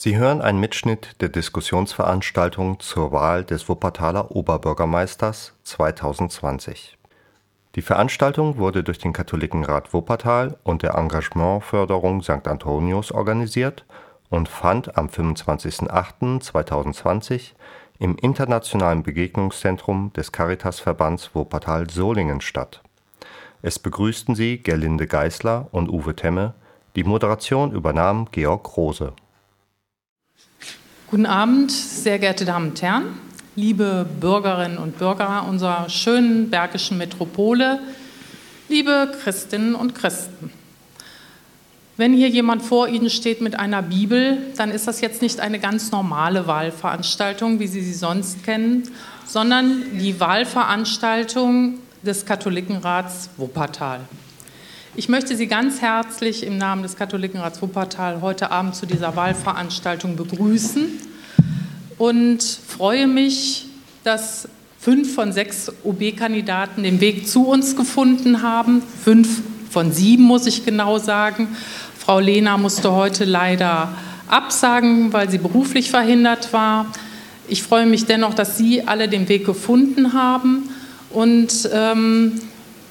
Sie hören einen Mitschnitt der Diskussionsveranstaltung zur Wahl des Wuppertaler Oberbürgermeisters 2020. Die Veranstaltung wurde durch den Katholikenrat Wuppertal und der Engagementförderung St. Antonius organisiert und fand am 25.08.2020 im Internationalen Begegnungszentrum des Caritasverbands Wuppertal-Solingen statt. Es begrüßten sie Gerlinde Geisler und Uwe Temme. Die Moderation übernahm Georg Rose. Guten Abend, sehr geehrte Damen und Herren, liebe Bürgerinnen und Bürger unserer schönen bergischen Metropole, liebe Christinnen und Christen. Wenn hier jemand vor Ihnen steht mit einer Bibel, dann ist das jetzt nicht eine ganz normale Wahlveranstaltung, wie Sie sie sonst kennen, sondern die Wahlveranstaltung des Katholikenrats Wuppertal. Ich möchte Sie ganz herzlich im Namen des Katholikenrats Wuppertal heute Abend zu dieser Wahlveranstaltung begrüßen und freue mich, dass fünf von sechs OB-Kandidaten den Weg zu uns gefunden haben. Fünf von sieben, muss ich genau sagen. Frau Lehner musste heute leider absagen, weil sie beruflich verhindert war. Ich freue mich dennoch, dass Sie alle den Weg gefunden haben und ähm,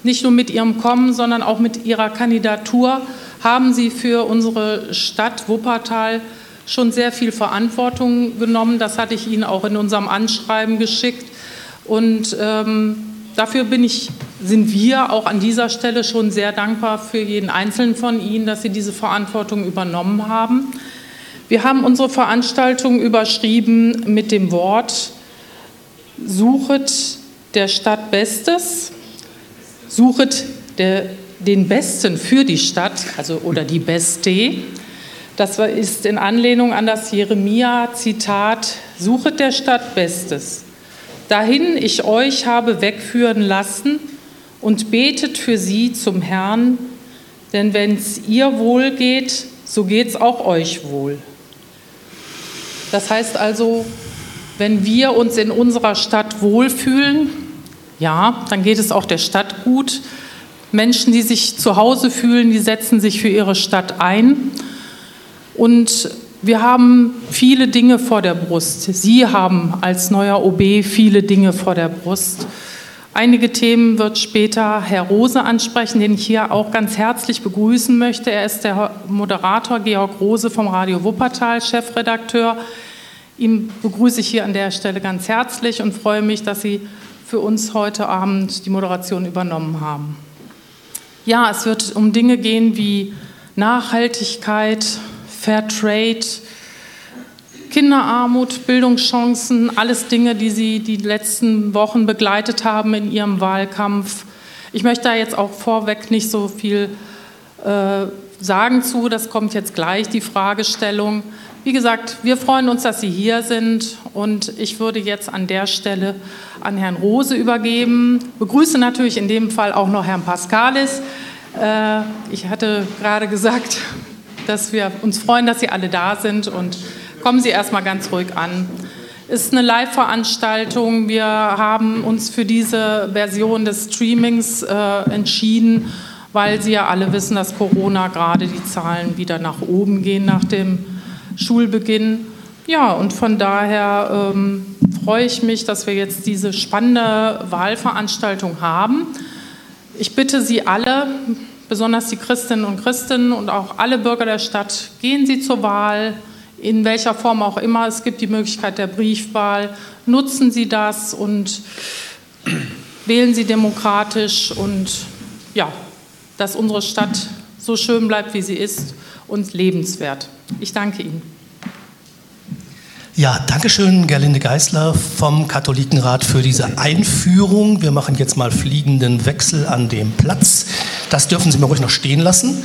nicht nur mit ihrem Kommen, sondern auch mit ihrer Kandidatur haben sie für unsere Stadt Wuppertal schon sehr viel Verantwortung genommen. Das hatte ich Ihnen auch in unserem Anschreiben geschickt. Und ähm, dafür ich, sind wir auch an dieser Stelle schon sehr dankbar für jeden Einzelnen von Ihnen, dass Sie diese Verantwortung übernommen haben. Wir haben unsere Veranstaltung überschrieben mit dem Wort Suchet der Stadt Bestes suchet der, den Besten für die Stadt, also oder die Beste. Das ist in Anlehnung an das Jeremia-Zitat: Suchet der Stadt Bestes. Dahin ich euch habe wegführen lassen und betet für sie zum Herrn, denn wenn es ihr wohl geht, so geht es auch euch wohl. Das heißt also, wenn wir uns in unserer Stadt wohlfühlen, ja, dann geht es auch der Stadt gut. Menschen, die sich zu Hause fühlen, die setzen sich für ihre Stadt ein. Und wir haben viele Dinge vor der Brust. Sie haben als neuer OB viele Dinge vor der Brust. Einige Themen wird später Herr Rose ansprechen, den ich hier auch ganz herzlich begrüßen möchte. Er ist der Moderator Georg Rose vom Radio Wuppertal, Chefredakteur. Ihn begrüße ich hier an der Stelle ganz herzlich und freue mich, dass Sie für uns heute Abend die Moderation übernommen haben. Ja, es wird um Dinge gehen wie Nachhaltigkeit, Fair Trade, Kinderarmut, Bildungschancen, alles Dinge, die Sie die letzten Wochen begleitet haben in Ihrem Wahlkampf. Ich möchte da jetzt auch vorweg nicht so viel äh, sagen zu, das kommt jetzt gleich, die Fragestellung. Wie gesagt, wir freuen uns, dass Sie hier sind und ich würde jetzt an der Stelle an Herrn Rose übergeben. Begrüße natürlich in dem Fall auch noch Herrn Pascalis. Äh, ich hatte gerade gesagt, dass wir uns freuen, dass Sie alle da sind und kommen Sie erstmal ganz ruhig an. Es ist eine Live-Veranstaltung. Wir haben uns für diese Version des Streamings äh, entschieden, weil Sie ja alle wissen, dass Corona gerade die Zahlen wieder nach oben gehen nach dem Schulbeginn. Ja, und von daher ähm, freue ich mich, dass wir jetzt diese spannende Wahlveranstaltung haben. Ich bitte Sie alle, besonders die Christinnen und Christen und auch alle Bürger der Stadt, gehen Sie zur Wahl, in welcher Form auch immer. Es gibt die Möglichkeit der Briefwahl. Nutzen Sie das und wählen Sie demokratisch und ja, dass unsere Stadt so schön bleibt, wie sie ist und lebenswert. Ich danke Ihnen. Ja, Dankeschön, Gerlinde Geisler vom Katholikenrat für diese Einführung. Wir machen jetzt mal fliegenden Wechsel an dem Platz. Das dürfen Sie mir ruhig noch stehen lassen.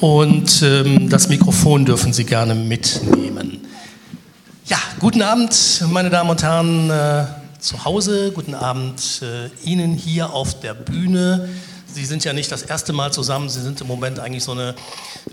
Und ähm, das Mikrofon dürfen Sie gerne mitnehmen. Ja, guten Abend, meine Damen und Herren äh, zu Hause. Guten Abend äh, Ihnen hier auf der Bühne. Sie sind ja nicht das erste Mal zusammen, Sie sind im Moment eigentlich so eine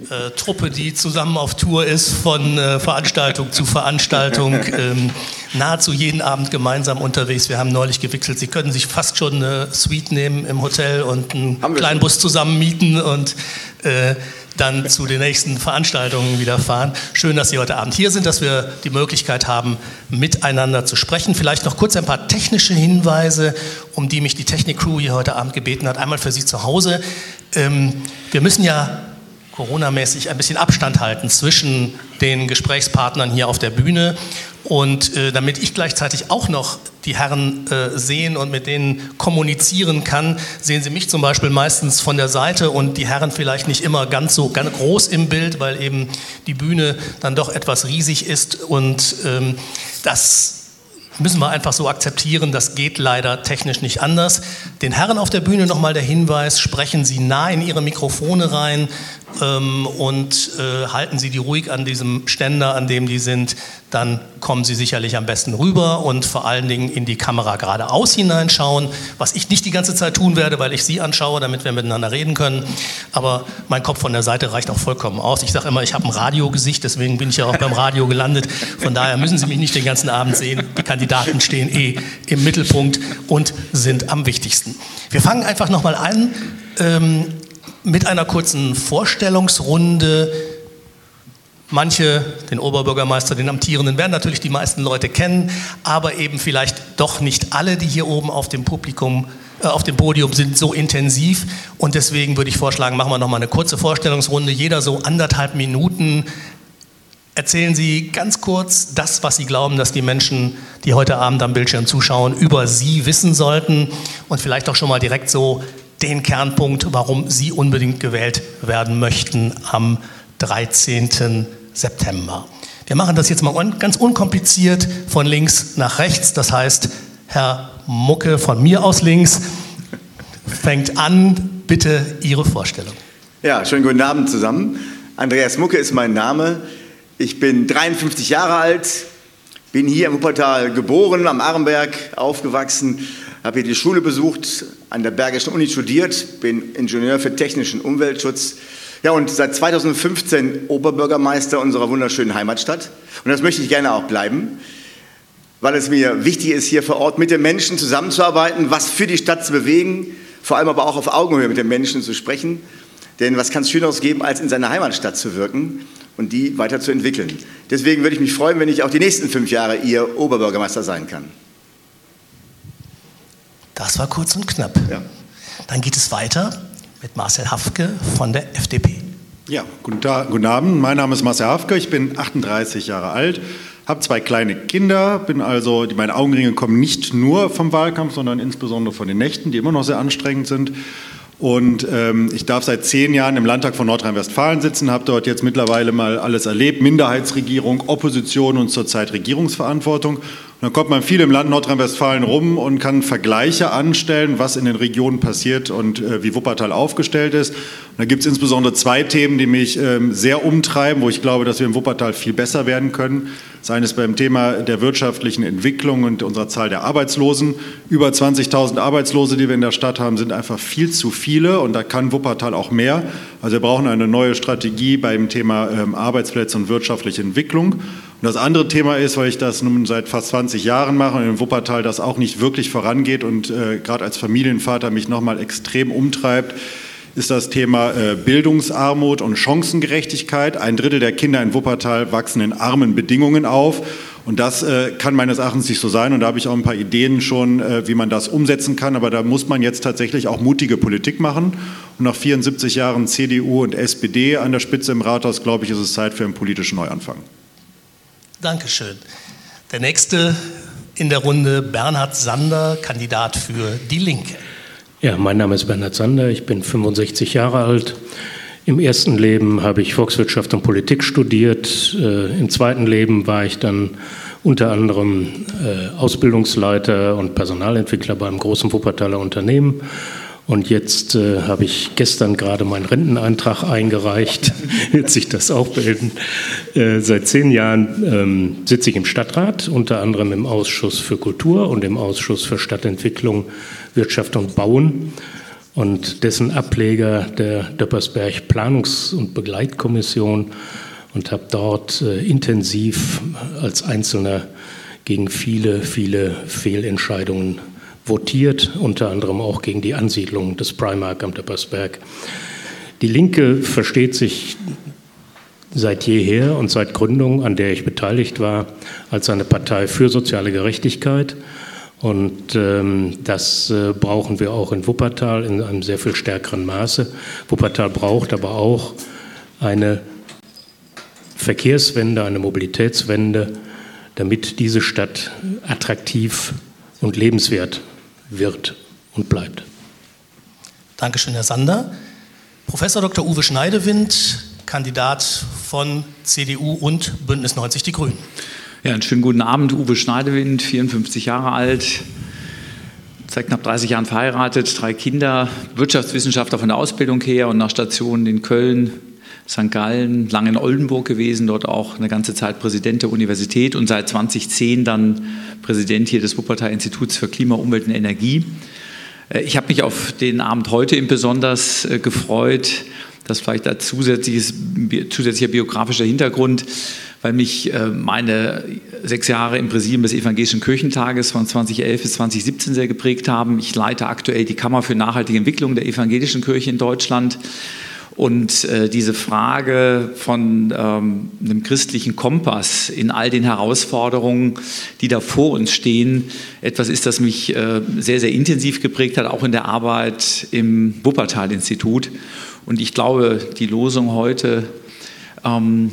äh, Truppe, die zusammen auf Tour ist, von äh, Veranstaltung zu Veranstaltung, ähm, nahezu jeden Abend gemeinsam unterwegs. Wir haben neulich gewechselt, Sie können sich fast schon eine Suite nehmen im Hotel und einen kleinen Bus zusammen mieten und äh, dann zu den nächsten Veranstaltungen wieder fahren. Schön, dass Sie heute Abend hier sind, dass wir die Möglichkeit haben, miteinander zu sprechen. Vielleicht noch kurz ein paar technische Hinweise, um die mich die Technik-Crew hier heute Abend gebeten hat. Einmal für Sie zu Hause. Ähm, wir müssen ja Corona-mäßig ein bisschen Abstand halten zwischen den Gesprächspartnern hier auf der Bühne. Und äh, damit ich gleichzeitig auch noch die Herren äh, sehen und mit denen kommunizieren kann, sehen Sie mich zum Beispiel meistens von der Seite und die Herren vielleicht nicht immer ganz so ganz groß im Bild, weil eben die Bühne dann doch etwas riesig ist und ähm, das müssen wir einfach so akzeptieren, das geht leider technisch nicht anders. Den Herren auf der Bühne nochmal der Hinweis, sprechen Sie nah in Ihre Mikrofone rein ähm, und äh, halten Sie die ruhig an diesem Ständer, an dem die sind, dann kommen Sie sicherlich am besten rüber und vor allen Dingen in die Kamera geradeaus hineinschauen, was ich nicht die ganze Zeit tun werde, weil ich Sie anschaue, damit wir miteinander reden können. Aber mein Kopf von der Seite reicht auch vollkommen aus. Ich sage immer, ich habe ein Radiogesicht, deswegen bin ich ja auch beim Radio gelandet. Von daher müssen Sie mich nicht den ganzen Abend sehen. Die Kandidaten stehen eh im Mittelpunkt und sind am wichtigsten. Wir fangen einfach nochmal an ähm, mit einer kurzen Vorstellungsrunde Manche, den Oberbürgermeister, den amtierenden, werden natürlich die meisten Leute kennen, aber eben vielleicht doch nicht alle, die hier oben auf dem Publikum, äh, auf dem Podium sind, so intensiv. Und deswegen würde ich vorschlagen, machen wir noch mal eine kurze Vorstellungsrunde. Jeder so anderthalb Minuten. Erzählen Sie ganz kurz das, was Sie glauben, dass die Menschen, die heute Abend am Bildschirm zuschauen, über Sie wissen sollten und vielleicht auch schon mal direkt so den Kernpunkt, warum Sie unbedingt gewählt werden möchten am 13. September. Wir machen das jetzt mal ganz unkompliziert von links nach rechts. Das heißt, Herr Mucke von mir aus links fängt an. Bitte Ihre Vorstellung. Ja, schönen guten Abend zusammen. Andreas Mucke ist mein Name. Ich bin 53 Jahre alt, bin hier im Wuppertal geboren, am Arenberg aufgewachsen, habe hier die Schule besucht, an der Bergischen Uni studiert, bin Ingenieur für technischen Umweltschutz ja, und seit 2015 Oberbürgermeister unserer wunderschönen Heimatstadt. Und das möchte ich gerne auch bleiben, weil es mir wichtig ist, hier vor Ort mit den Menschen zusammenzuarbeiten, was für die Stadt zu bewegen, vor allem aber auch auf Augenhöhe mit den Menschen zu sprechen. Denn was kann es Schöneres geben, als in seiner Heimatstadt zu wirken und die weiterzuentwickeln? Deswegen würde ich mich freuen, wenn ich auch die nächsten fünf Jahre Ihr Oberbürgermeister sein kann. Das war kurz und knapp. Ja. Dann geht es weiter mit Marcel Hafke von der FDP. Ja, guten, Tag, guten Abend. Mein Name ist Marcel Hafke. Ich bin 38 Jahre alt, habe zwei kleine Kinder, bin also, meine Augenringe kommen nicht nur vom Wahlkampf, sondern insbesondere von den Nächten, die immer noch sehr anstrengend sind. Und ähm, ich darf seit zehn Jahren im Landtag von Nordrhein-Westfalen sitzen, habe dort jetzt mittlerweile mal alles erlebt, Minderheitsregierung, Opposition und zurzeit Regierungsverantwortung. Dann kommt man viel im Land Nordrhein-Westfalen rum und kann Vergleiche anstellen, was in den Regionen passiert und äh, wie Wuppertal aufgestellt ist. Und da gibt es insbesondere zwei Themen, die mich ähm, sehr umtreiben, wo ich glaube, dass wir in Wuppertal viel besser werden können. Das eine ist beim Thema der wirtschaftlichen Entwicklung und unserer Zahl der Arbeitslosen. Über 20.000 Arbeitslose, die wir in der Stadt haben, sind einfach viel zu viele und da kann Wuppertal auch mehr. Also wir brauchen eine neue Strategie beim Thema ähm, Arbeitsplätze und wirtschaftliche Entwicklung. Und das andere Thema ist, weil ich das nun seit fast 20 Jahren mache und in Wuppertal das auch nicht wirklich vorangeht und äh, gerade als Familienvater mich nochmal extrem umtreibt, ist das Thema äh, Bildungsarmut und Chancengerechtigkeit. Ein Drittel der Kinder in Wuppertal wachsen in armen Bedingungen auf. Und das äh, kann meines Erachtens nicht so sein. Und da habe ich auch ein paar Ideen schon, äh, wie man das umsetzen kann. Aber da muss man jetzt tatsächlich auch mutige Politik machen. Und nach 74 Jahren CDU und SPD an der Spitze im Rathaus, glaube ich, ist es Zeit für einen politischen Neuanfang. Dankeschön. Der nächste in der Runde, Bernhard Sander, Kandidat für Die Linke. Ja, mein Name ist Bernhard Sander, ich bin 65 Jahre alt. Im ersten Leben habe ich Volkswirtschaft und Politik studiert. Äh, Im zweiten Leben war ich dann unter anderem äh, Ausbildungsleiter und Personalentwickler beim großen Wuppertaler Unternehmen und jetzt äh, habe ich gestern gerade meinen Renteneintrag eingereicht, wird sich das auch bilden. Äh, seit zehn Jahren ähm, sitze ich im Stadtrat, unter anderem im Ausschuss für Kultur und im Ausschuss für Stadtentwicklung, Wirtschaft und Bauen. Und dessen Ableger der Döppersberg Planungs- und Begleitkommission. Und habe dort äh, intensiv als Einzelner gegen viele, viele votiert, unter anderem auch gegen die Ansiedlung des Primark am Döppersberg. Die Linke versteht sich seit jeher und seit Gründung, an der ich beteiligt war, als eine Partei für soziale Gerechtigkeit. Und ähm, das äh, brauchen wir auch in Wuppertal in einem sehr viel stärkeren Maße. Wuppertal braucht aber auch eine Verkehrswende, eine Mobilitätswende, damit diese Stadt attraktiv und lebenswert wird und bleibt. Dankeschön, Herr Sander. Professor Dr. Uwe Schneidewind, Kandidat von CDU und Bündnis 90 Die Grünen. Ja, einen schönen guten Abend. Uwe Schneidewind, 54 Jahre alt, seit knapp 30 Jahren verheiratet, drei Kinder, Wirtschaftswissenschaftler von der Ausbildung her und nach Stationen in Köln, St. Gallen, lange in Oldenburg gewesen, dort auch eine ganze Zeit Präsident der Universität und seit 2010 dann Präsident hier des Wuppertal Instituts für Klima, Umwelt und Energie. Äh, ich habe mich auf den Abend heute eben besonders äh, gefreut. Das vielleicht als zusätzliches, zusätzlicher biografischer Hintergrund, weil mich äh, meine sechs Jahre im Präsidium des Evangelischen Kirchentages von 2011 bis 2017 sehr geprägt haben. Ich leite aktuell die Kammer für nachhaltige Entwicklung der Evangelischen Kirche in Deutschland. Und äh, diese Frage von ähm, einem christlichen Kompass in all den Herausforderungen, die da vor uns stehen, etwas ist, das mich äh, sehr, sehr intensiv geprägt hat, auch in der Arbeit im Wuppertal-Institut. Und ich glaube, die Losung heute ähm,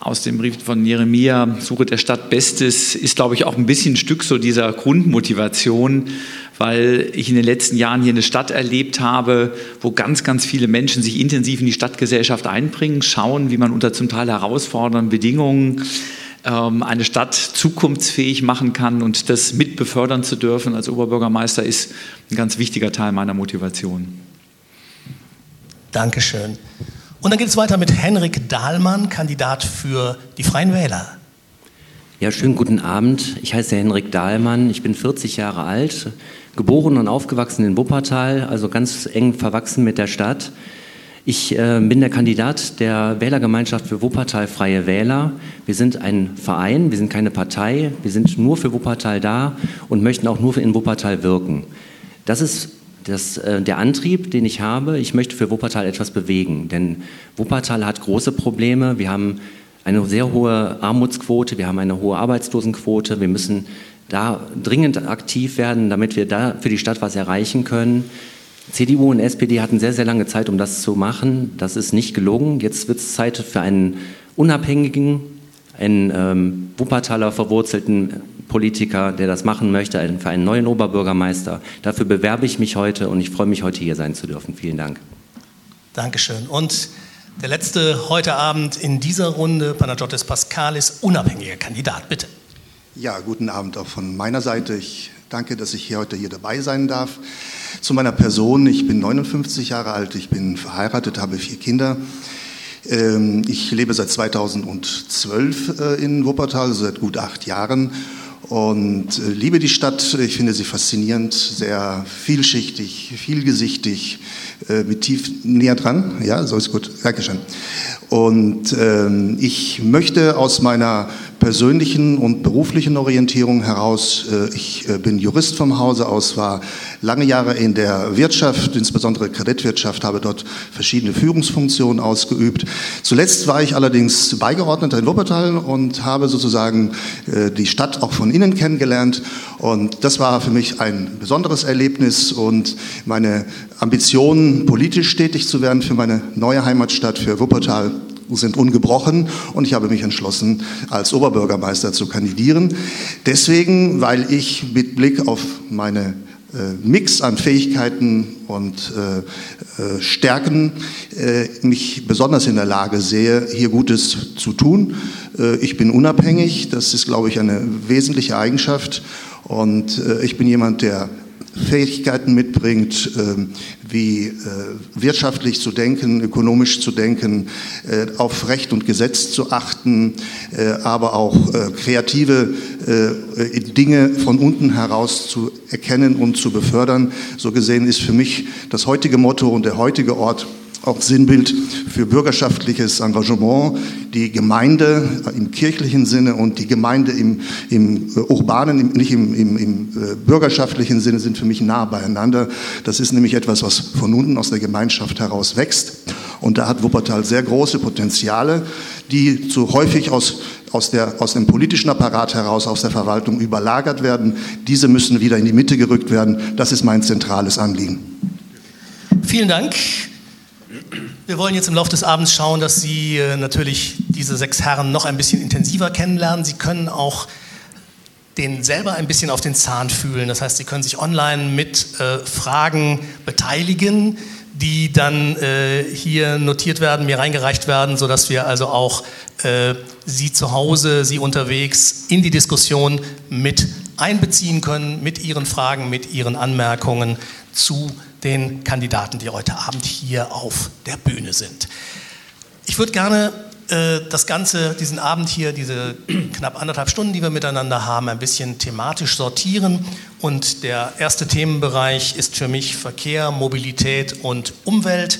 aus dem Brief von Jeremia, Suche der Stadt Bestes, ist, glaube ich, auch ein bisschen ein Stück so dieser Grundmotivation, weil ich in den letzten Jahren hier eine Stadt erlebt habe, wo ganz, ganz viele Menschen sich intensiv in die Stadtgesellschaft einbringen, schauen, wie man unter zum Teil herausfordernden Bedingungen ähm, eine Stadt zukunftsfähig machen kann und das mit befördern zu dürfen als Oberbürgermeister ist ein ganz wichtiger Teil meiner Motivation. Dankeschön. Und dann geht es weiter mit Henrik Dahlmann, Kandidat für die Freien Wähler. Ja, schönen guten Abend. Ich heiße Henrik Dahlmann. Ich bin 40 Jahre alt, geboren und aufgewachsen in Wuppertal, also ganz eng verwachsen mit der Stadt. Ich äh, bin der Kandidat der Wählergemeinschaft für Wuppertal Freie Wähler. Wir sind ein Verein, wir sind keine Partei, wir sind nur für Wuppertal da und möchten auch nur in Wuppertal wirken. Das ist das, äh, der Antrieb, den ich habe. Ich möchte für Wuppertal etwas bewegen, denn Wuppertal hat große Probleme. Wir haben eine sehr hohe Armutsquote, wir haben eine hohe Arbeitslosenquote. Wir müssen da dringend aktiv werden, damit wir da für die Stadt was erreichen können. CDU und SPD hatten sehr, sehr lange Zeit, um das zu machen. Das ist nicht gelungen. Jetzt wird es Zeit für einen unabhängigen, einen ähm, Wuppertaler verwurzelten Politiker, der das machen möchte, für einen neuen Oberbürgermeister. Dafür bewerbe ich mich heute und ich freue mich, heute hier sein zu dürfen. Vielen Dank. Dankeschön. Und der letzte heute Abend in dieser Runde, Panagiotis Pascalis, unabhängiger Kandidat, bitte. Ja, guten Abend auch von meiner Seite. Ich danke, dass ich hier heute hier dabei sein darf. Zu meiner Person, ich bin 59 Jahre alt, ich bin verheiratet, habe vier Kinder. Ähm, ich lebe seit 2012 äh, in Wuppertal, also seit gut acht Jahren und äh, liebe die Stadt. Ich finde sie faszinierend, sehr vielschichtig, vielgesichtig, äh, mit tief näher dran. Ja, so ist gut. Dankeschön. Und ähm, ich möchte aus meiner persönlichen und beruflichen Orientierung heraus, äh, ich äh, bin Jurist vom Hause aus, war lange Jahre in der Wirtschaft, insbesondere Kreditwirtschaft, habe dort verschiedene Führungsfunktionen ausgeübt. Zuletzt war ich allerdings Beigeordneter in Wuppertal und habe sozusagen äh, die Stadt auch von innen kennengelernt. Und das war für mich ein besonderes Erlebnis und meine Ambition, politisch tätig zu werden für meine neue Heimatstadt, für Wuppertal, sind ungebrochen und ich habe mich entschlossen, als Oberbürgermeister zu kandidieren. Deswegen, weil ich mit Blick auf meine äh, Mix an Fähigkeiten und äh, äh, Stärken äh, mich besonders in der Lage sehe, hier Gutes zu tun. Äh, ich bin unabhängig, das ist, glaube ich, eine wesentliche Eigenschaft und äh, ich bin jemand, der Fähigkeiten mitbringt, ähm, wie äh, wirtschaftlich zu denken, ökonomisch zu denken, äh, auf Recht und Gesetz zu achten, äh, aber auch kreative Dinge von unten heraus zu erkennen und zu befördern. So gesehen ist für mich das heutige Motto und der heutige Ort auch Sinnbild für bürgerschaftliches Engagement. Die Gemeinde im kirchlichen Sinne und die Gemeinde im, im äh, urbanen, nicht im, im, im äh, bürgerschaftlichen Sinne sind für mich nah beieinander. Das ist nämlich etwas, was von unten aus der Gemeinschaft heraus wächst. Und da hat Wuppertal sehr große Potenziale, die zu häufig aus, aus, der, aus dem politischen Apparat heraus, aus der Verwaltung überlagert werden. Diese müssen wieder in die Mitte gerückt werden. Das ist mein zentrales Anliegen. Vielen Dank. Wir wollen jetzt im Laufe des Abends schauen, dass Sie äh, natürlich diese sechs Herren noch ein bisschen intensiver kennenlernen. Sie können auch den selber ein bisschen auf den Zahn fühlen. Das heißt, Sie können sich online mit äh, Fragen beteiligen, die dann äh, hier notiert werden, mir reingereicht werden, sodass wir also auch äh, Sie zu Hause, Sie unterwegs in die Diskussion mit einbeziehen können, mit Ihren Fragen, mit Ihren Anmerkungen zu den Kandidaten, die heute Abend hier auf der Bühne sind. Ich würde gerne äh, das Ganze, diesen Abend hier, diese knapp anderthalb Stunden, die wir miteinander haben, ein bisschen thematisch sortieren. Und der erste Themenbereich ist für mich Verkehr, Mobilität und Umwelt.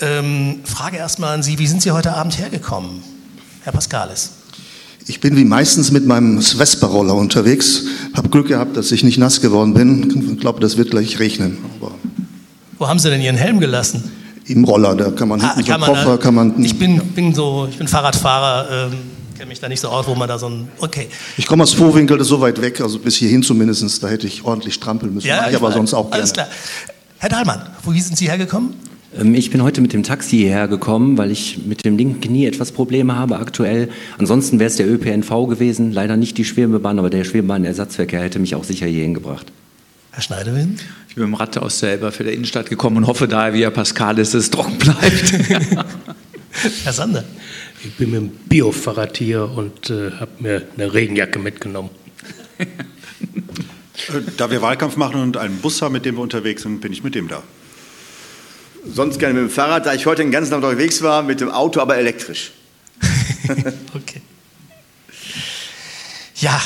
Ähm, Frage erstmal an Sie, wie sind Sie heute Abend hergekommen, Herr Pascalis? Ich bin wie meistens mit meinem Vespa-Roller unterwegs. Habe Glück gehabt, dass ich nicht nass geworden bin. Ich glaube, das wird gleich regnen. Aber Wo haben Sie denn Ihren Helm gelassen? Im Roller, da kann man Ah, hinten kann so man Koffer, da- kann man. Ich bin, bin so, ich bin Fahrradfahrer, ähm, kenne mich da nicht so aus, wo man da so ein. Okay. Ich komme aus Vorwinkel, das ist so weit weg, also bis hierhin zumindest, da hätte ich ordentlich strampeln müssen. Mach ich aber sonst auch gerne. Alles klar. Herr Dahlmann, wo sind Sie hergekommen? Ähm, Ich bin heute mit dem Taxi hierher gekommen, weil ich mit dem linken Knie etwas Probleme habe aktuell. Ansonsten wäre es der ÖPNV gewesen, leider nicht die Schwebebahn, aber der Schwebebahnersatzverkehr hätte mich auch sicher hierhin gebracht. Herr Schneiderwind? Ich bin mit dem Rad aus der Elberfelder Innenstadt gekommen und hoffe daher, wie Herr Pascal ist, dass es trocken bleibt. Herr Sander? Ich bin mit dem Biofahrrad hier und äh, habe mir eine Regenjacke mitgenommen. Äh, Da wir Wahlkampf machen und einen Bus haben, mit dem wir unterwegs sind, bin ich mit dem da. Sonst gerne mit dem Fahrrad, da ich heute den ganzen Tag unterwegs war, mit dem Auto, aber elektrisch. Okay. Ja,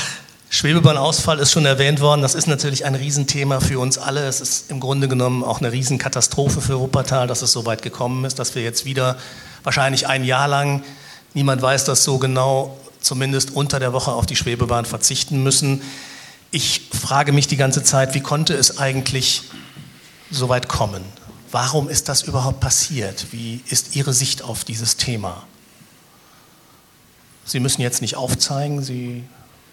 Schwebebahnausfall ist schon erwähnt worden. Das ist natürlich ein Riesenthema für uns alle. Es ist im Grunde genommen auch eine Riesenkatastrophe für Wuppertal, dass es so weit gekommen ist, dass wir jetzt wieder wahrscheinlich ein Jahr lang, niemand weiß das so genau, zumindest unter der Woche auf die Schwebebahn verzichten müssen. Ich frage mich die ganze Zeit, wie konnte es eigentlich so weit kommen? Warum ist das überhaupt passiert? Wie ist Ihre Sicht auf dieses Thema? Sie müssen jetzt nicht aufzeigen, Sie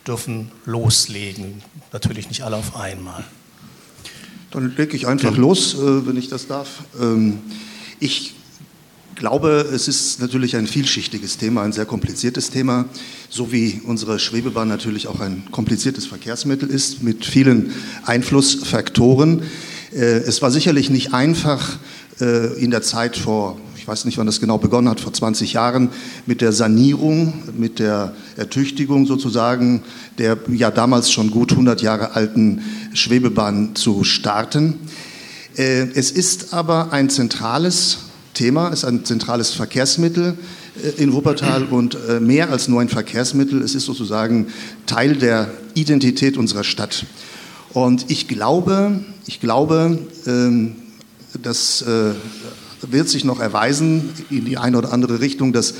dürfen loslegen. Natürlich nicht alle auf einmal. Dann lege ich einfach los, äh, wenn ich das darf. Ähm, Ich glaube, es ist natürlich ein vielschichtiges Thema, ein sehr kompliziertes Thema, so wie unsere Schwebebahn natürlich auch ein kompliziertes Verkehrsmittel ist mit vielen Einflussfaktoren. Äh, Es war sicherlich nicht einfach äh, in der Zeit vor, ich weiß nicht, wann das genau begonnen hat, vor 20 Jahren, mit der Sanierung, mit der Ertüchtigung sozusagen der ja damals schon gut 100 Jahre alten Schwebebahn zu starten. Äh, Es ist aber ein zentrales Thema, es ist ein zentrales Verkehrsmittel in Wuppertal und mehr als nur ein Verkehrsmittel, es ist sozusagen Teil der Identität unserer Stadt. Und ich glaube, ich glaube, ähm, das äh, wird sich noch erweisen in die eine oder andere Richtung, dass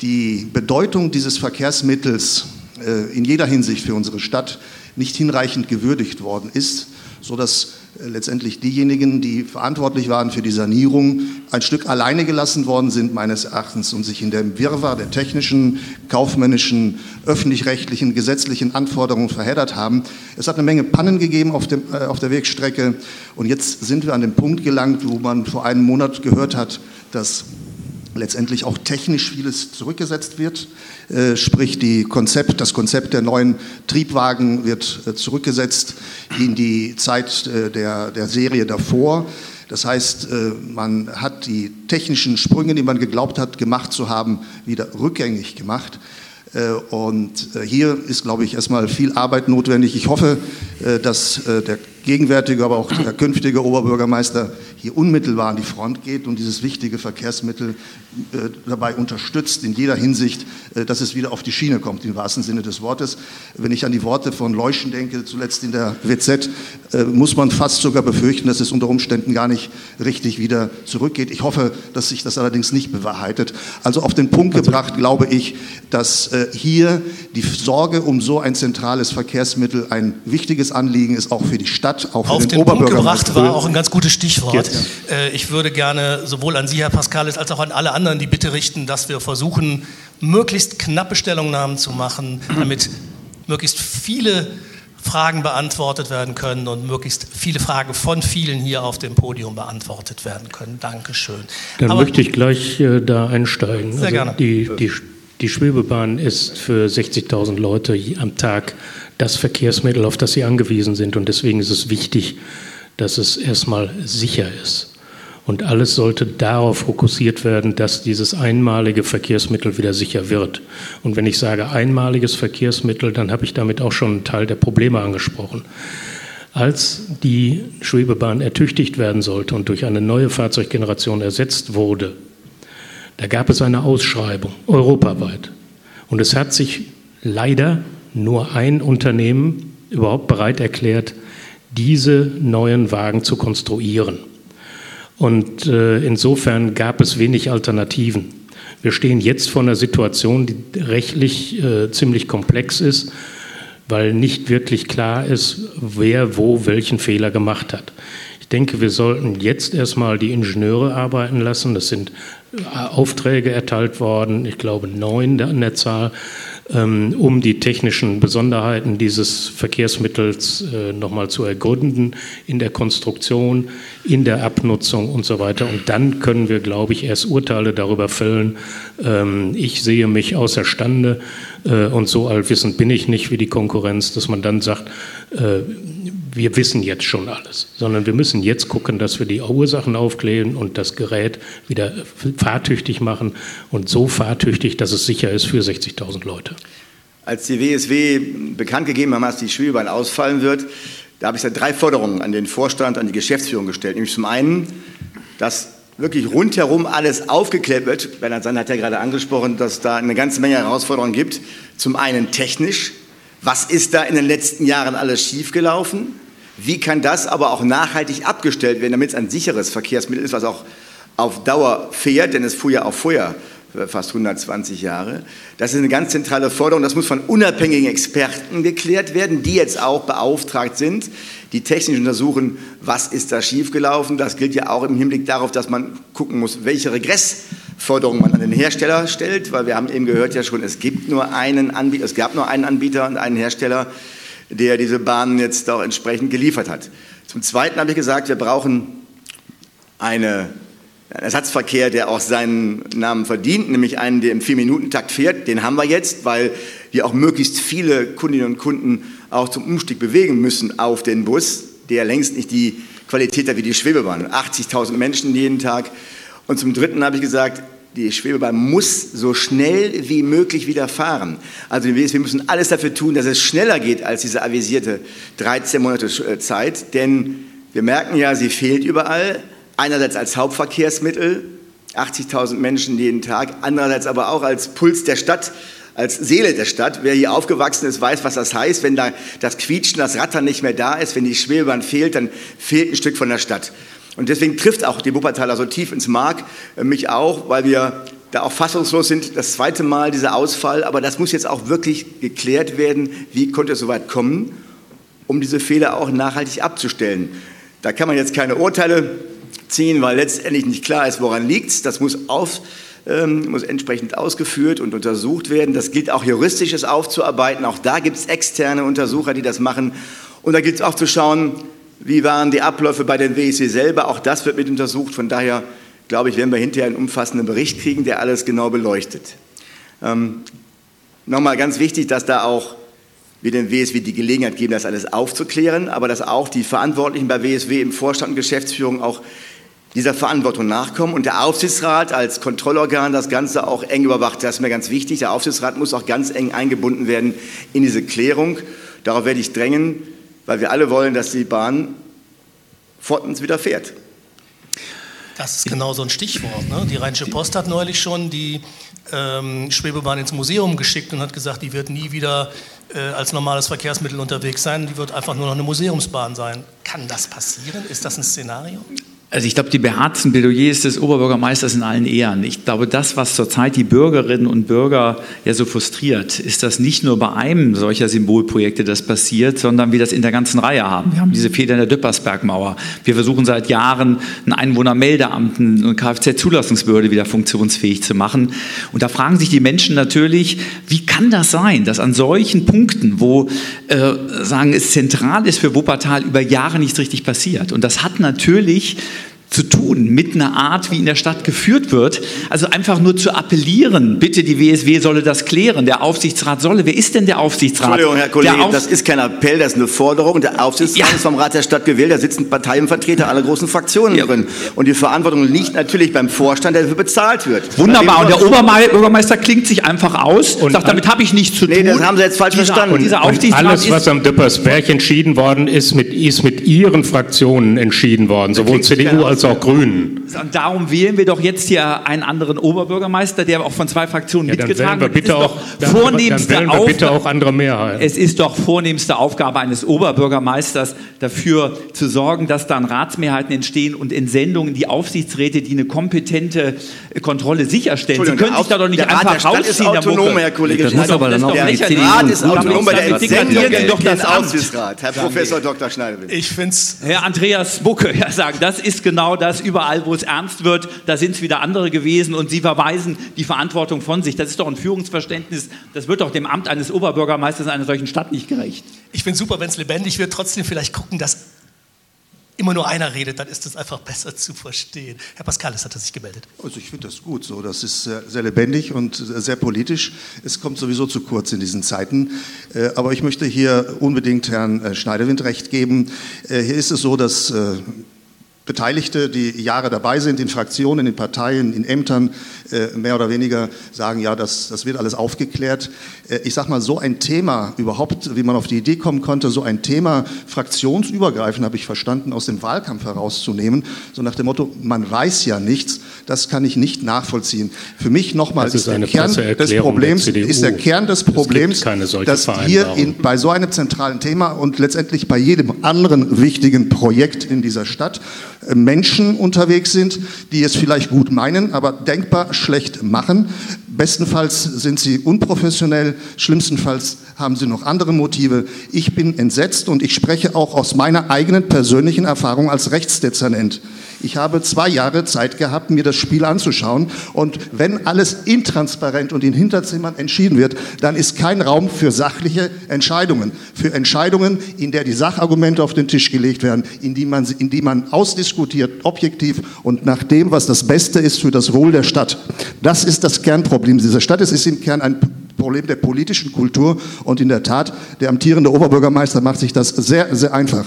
die Bedeutung dieses Verkehrsmittels äh, in jeder Hinsicht für unsere Stadt nicht hinreichend gewürdigt worden ist, sodass äh, letztendlich diejenigen, die verantwortlich waren für die Sanierung, ein Stück alleine gelassen worden sind, meines Erachtens, und sich in dem Wirrwarr der technischen, kaufmännischen, öffentlich-rechtlichen, gesetzlichen Anforderungen verheddert haben. Es hat eine Menge Pannen gegeben auf, dem, äh, auf der Wegstrecke und jetzt sind wir an den Punkt gelangt, wo man vor einem Monat gehört hat, dass letztendlich auch technisch vieles zurückgesetzt wird. Äh, sprich, die Konzept, das Konzept der neuen Triebwagen wird äh, zurückgesetzt in die Zeit äh, der, der Serie davor. Das heißt, man hat die technischen Sprünge, die man geglaubt hat, gemacht zu haben, wieder rückgängig gemacht. Und hier ist, glaube ich, erstmal viel Arbeit notwendig. Ich hoffe, dass der gegenwärtige, aber auch der künftige Oberbürgermeister hier unmittelbar an die Front geht und dieses wichtige Verkehrsmittel äh, dabei unterstützt, in jeder Hinsicht, äh, dass es wieder auf die Schiene kommt, im wahrsten Sinne des Wortes. Wenn ich an die Worte von Leuschen denke, zuletzt in der WZ, äh, muss man fast sogar befürchten, dass es unter Umständen gar nicht richtig wieder zurückgeht. Ich hoffe, dass sich das allerdings nicht bewahrheitet. Also auf den Punkt gebracht, glaube ich, dass äh, hier die Sorge um so ein zentrales Verkehrsmittel ein wichtiges Anliegen ist, auch für die Stadt, auch für Auf den, den Punkt gebracht war auch ein ganz gutes Stichwort. Äh, Ich würde gerne sowohl an Sie, Herr Pascalis, als auch an alle anderen die Bitte richten, dass wir versuchen, möglichst knappe Stellungnahmen zu machen, damit möglichst viele Fragen beantwortet werden können und möglichst viele Fragen von vielen hier auf dem Podium beantwortet werden können. Dankeschön. Dann Aber- möchte ich gleich äh, da einsteigen. Sehr gerne. Die, die, die Schwebebahn ist für 60.000 Leute am Tag das Verkehrsmittel, auf das sie angewiesen sind. Und deswegen ist es wichtig, dass es erstmal sicher ist. Und alles sollte darauf fokussiert werden, dass dieses einmalige Verkehrsmittel wieder sicher wird. Und wenn ich sage einmaliges Verkehrsmittel, dann habe ich damit auch schon einen Teil der Probleme angesprochen. Als die Schwebebahn ertüchtigt werden sollte und durch eine neue Fahrzeuggeneration ersetzt wurde, da gab es eine Ausschreibung europaweit. Und es hat sich leider nur ein Unternehmen überhaupt bereit erklärt, diese neuen Wagen zu konstruieren. Und äh, insofern gab es wenig Alternativen. Wir stehen jetzt vor einer Situation, die rechtlich äh, ziemlich komplex ist, weil nicht wirklich klar ist, wer wo welchen Fehler gemacht hat. Ich denke, wir sollten jetzt erstmal die Ingenieure arbeiten lassen. Das sind äh, Aufträge erteilt worden, ich glaube neun an der Zahl, um die technischen Besonderheiten dieses Verkehrsmittels äh, nochmal zu ergründen in der Konstruktion, in der Abnutzung und so weiter. Und dann können wir, glaube ich, erst Urteile darüber fällen. Ähm, ich sehe mich außerstande äh, und so allwissend bin ich nicht wie die Konkurrenz, dass man dann sagt, äh, wir wissen jetzt schon alles, sondern wir müssen jetzt gucken, dass wir die Ursachen aufklären und das Gerät wieder fahrtüchtig machen und so fahrtüchtig, dass es sicher ist für 60.000 Leute. Als die WSW bekannt gegeben haben, dass die Schwebebahn ausfallen wird, da habe ich da drei Forderungen an den Vorstand, an die Geschäftsführung gestellt. Nämlich zum einen, dass wirklich rundherum alles aufgeklärt wird. Bernhard Sand hat ja gerade angesprochen, dass da eine ganze Menge Herausforderungen gibt. Zum einen technisch. Was ist da in den letzten Jahren alles schiefgelaufen? Wie kann das aber auch nachhaltig abgestellt werden, damit es ein sicheres Verkehrsmittel ist, was auch auf Dauer fährt, denn es fuhr ja auch vorher fast 120 Jahre. Das ist eine ganz zentrale Forderung. Das muss von unabhängigen Experten geklärt werden, die jetzt auch beauftragt sind, die technisch untersuchen, was ist da schiefgelaufen. Das gilt ja auch im Hinblick darauf, dass man gucken muss, welche Regressforderungen man an den Hersteller stellt, weil wir haben eben gehört ja schon, es gibt nur einen Anbieter, es gab nur einen Anbieter und einen Hersteller, der diese Bahnen jetzt auch entsprechend geliefert hat. Zum Zweiten habe ich gesagt, wir brauchen eine ein Ersatzverkehr, der auch seinen Namen verdient, nämlich einen, der im Vier-Minuten-Takt fährt. Den haben wir jetzt, weil wir auch möglichst viele Kundinnen und Kunden auch zum Umstieg bewegen müssen auf den Bus, der längst nicht die Qualität hat wie die Schwebebahn. 80.000 Menschen jeden Tag. Und zum Dritten habe ich gesagt, die Schwebebahn muss so schnell wie möglich wieder fahren. Also wir müssen alles dafür tun, dass es schneller geht als diese avisierte 13 Monate Zeit, denn wir merken ja, sie fehlt überall einerseits als Hauptverkehrsmittel, 80.000 Menschen jeden Tag, andererseits aber auch als Puls der Stadt, als Seele der Stadt. Wer hier aufgewachsen ist, weiß, was das heißt. Wenn da das Quietschen, das Rattern nicht mehr da ist, wenn die Schwebebahn fehlt, dann fehlt ein Stück von der Stadt. Und deswegen trifft auch die Wuppertaler so tief ins Mark, mich auch, weil wir da auch fassungslos sind, das zweite Mal dieser Ausfall. Aber das muss jetzt auch wirklich geklärt werden, wie konnte es so weit kommen, um diese Fehler auch nachhaltig abzustellen. Da kann man jetzt keine Urteile ziehen, weil letztendlich nicht klar ist, woran liegt es. Das muss, auf, ähm, muss entsprechend ausgeführt und untersucht werden. Das gilt auch juristisches aufzuarbeiten. Auch da gibt es externe Untersucher, die das machen. Und da gilt es auch zu schauen, wie waren die Abläufe bei den WSW selber. Auch das wird mit untersucht. Von daher, glaube ich, werden wir hinterher einen umfassenden Bericht kriegen, der alles genau beleuchtet. Ähm, Nochmal ganz wichtig, dass da auch wir den WSW die Gelegenheit geben, das alles aufzuklären, aber dass auch die Verantwortlichen bei WSW im Vorstand und Geschäftsführung auch dieser Verantwortung nachkommen und der Aufsichtsrat als Kontrollorgan das Ganze auch eng überwacht. Das ist mir ganz wichtig. Der Aufsichtsrat muss auch ganz eng eingebunden werden in diese Klärung. Darauf werde ich drängen, weil wir alle wollen, dass die Bahn fortens wieder fährt. Das ist genau so ein Stichwort. Ne? Die Rheinische Post hat neulich schon die ähm, Schwebebahn ins Museum geschickt und hat gesagt, die wird nie wieder äh, als normales Verkehrsmittel unterwegs sein. Die wird einfach nur noch eine Museumsbahn sein. Kann das passieren? Ist das ein Szenario? Also ich glaube, die beherzten Plädoyers des Oberbürgermeisters in allen Ehren. Ich glaube, das, was zurzeit die Bürgerinnen und Bürger ja so frustriert, ist, dass nicht nur bei einem solcher Symbolprojekte das passiert, sondern wir das in der ganzen Reihe haben. Wir haben diese Fehler in der Dippersbergmauer. Wir versuchen seit Jahren, ein Einwohnermeldeamt, eine Kfz-Zulassungsbehörde wieder funktionsfähig zu machen. Und da fragen sich die Menschen natürlich, wie kann das sein, dass an solchen Punkten, wo äh, sagen es zentral ist für Wuppertal, über Jahre nichts richtig passiert. Und das hat natürlich zu tun mit einer Art, wie in der Stadt geführt wird. Also einfach nur zu appellieren, bitte die WSW solle das klären, der Aufsichtsrat solle. Wer ist denn der Aufsichtsrat? Entschuldigung, Herr Kollege, das ist kein Appell, das ist eine Forderung. Der Aufsichtsrat ja. ist vom Rat der Stadt gewählt, da sitzen Parteienvertreter aller großen Fraktionen ja. drin. Und die Verantwortung liegt natürlich beim Vorstand, der dafür bezahlt wird. Wunderbar, und der Oberbürgermeister klingt sich einfach aus und sagt, damit habe ich nichts zu tun. Nee, das haben Sie jetzt falsch dieser, verstanden. Und, dieser und alles, was am Dippersberg entschieden worden ist, mit, ist mit Ihren Fraktionen entschieden worden, sowohl CDU als auch Grünen. Und darum wählen wir doch jetzt hier einen anderen Oberbürgermeister, der auch von zwei Fraktionen ja, mitgetragen wird. Bitte auch, dann, vornehmste dann wir bitte auch andere Mehrheit. Es ist doch vornehmste Aufgabe eines Oberbürgermeisters, dafür zu sorgen, dass dann Ratsmehrheiten entstehen und Entsendungen die Aufsichtsräte, die eine kompetente Kontrolle sicherstellen. Sie können sich da doch nicht einfach rausziehen. Ist autonom, Herr Kollege. Das muss aber dann auch der Rat ist autonom bei der Entsendung doch das Aufsichtsrat. Herr Professor Dr. Schneiderwind. Ich finde es. Herr Andreas Bucke, ja, sagen, das ist genau das überall, wo es ernst wird, da sind es wieder andere gewesen und sie verweisen die Verantwortung von sich. Das ist doch ein Führungsverständnis, das wird doch dem Amt eines Oberbürgermeisters einer solchen Stadt nicht gerecht. Ich finde super, wenn es lebendig wird, trotzdem vielleicht gucken, dass immer nur einer redet, dann ist es einfach besser zu verstehen. Herr Pascalis hat sich gemeldet. Also ich finde das gut so. Das ist sehr, sehr, lebendig und sehr politisch. Es kommt sowieso zu kurz in diesen Zeiten. Äh, aber ich möchte hier unbedingt Herrn äh, Schneiderwind recht geben. Äh, hier ist es so, dass Beteiligte, die Jahre dabei sind, in Fraktionen, in Parteien, in Ämtern, äh, mehr oder weniger sagen, ja, das, das wird alles aufgeklärt. Äh, ich sage mal, so ein Thema überhaupt, wie man auf die Idee kommen konnte, so ein Thema fraktionsübergreifend, habe ich verstanden, aus dem Wahlkampf herauszunehmen, so nach dem Motto, man weiß ja nichts, das kann ich nicht nachvollziehen. Für mich nochmal ist, ist, der Kern des Problems, der ist der Kern des Problems, dass hier in, bei so einem zentralen Thema und letztendlich bei jedem anderen wichtigen Projekt in dieser Stadt Menschen unterwegs sind, die es vielleicht gut meinen, aber denkbar schlecht machen. Bestenfalls sind sie unprofessionell, schlimmstenfalls haben sie noch andere Motive. Ich bin entsetzt und ich spreche auch aus meiner eigenen persönlichen Erfahrung als Rechtsdezernent. Ich habe zwei Jahre Zeit gehabt, mir das Spiel anzuschauen. Und wenn alles intransparent und in Hinterzimmern entschieden wird, dann ist kein Raum für sachliche Entscheidungen. Für Entscheidungen, in der die Sachargumente auf den Tisch gelegt werden, in die man, in die man ausdiskutiert, objektiv und nach dem, was das Beste ist für das Wohl der Stadt. Das ist das Kernproblem dieser Stadt. Es ist im Kern ein Problem der politischen Kultur. Und in der Tat, der amtierende Oberbürgermeister macht sich das sehr, sehr einfach.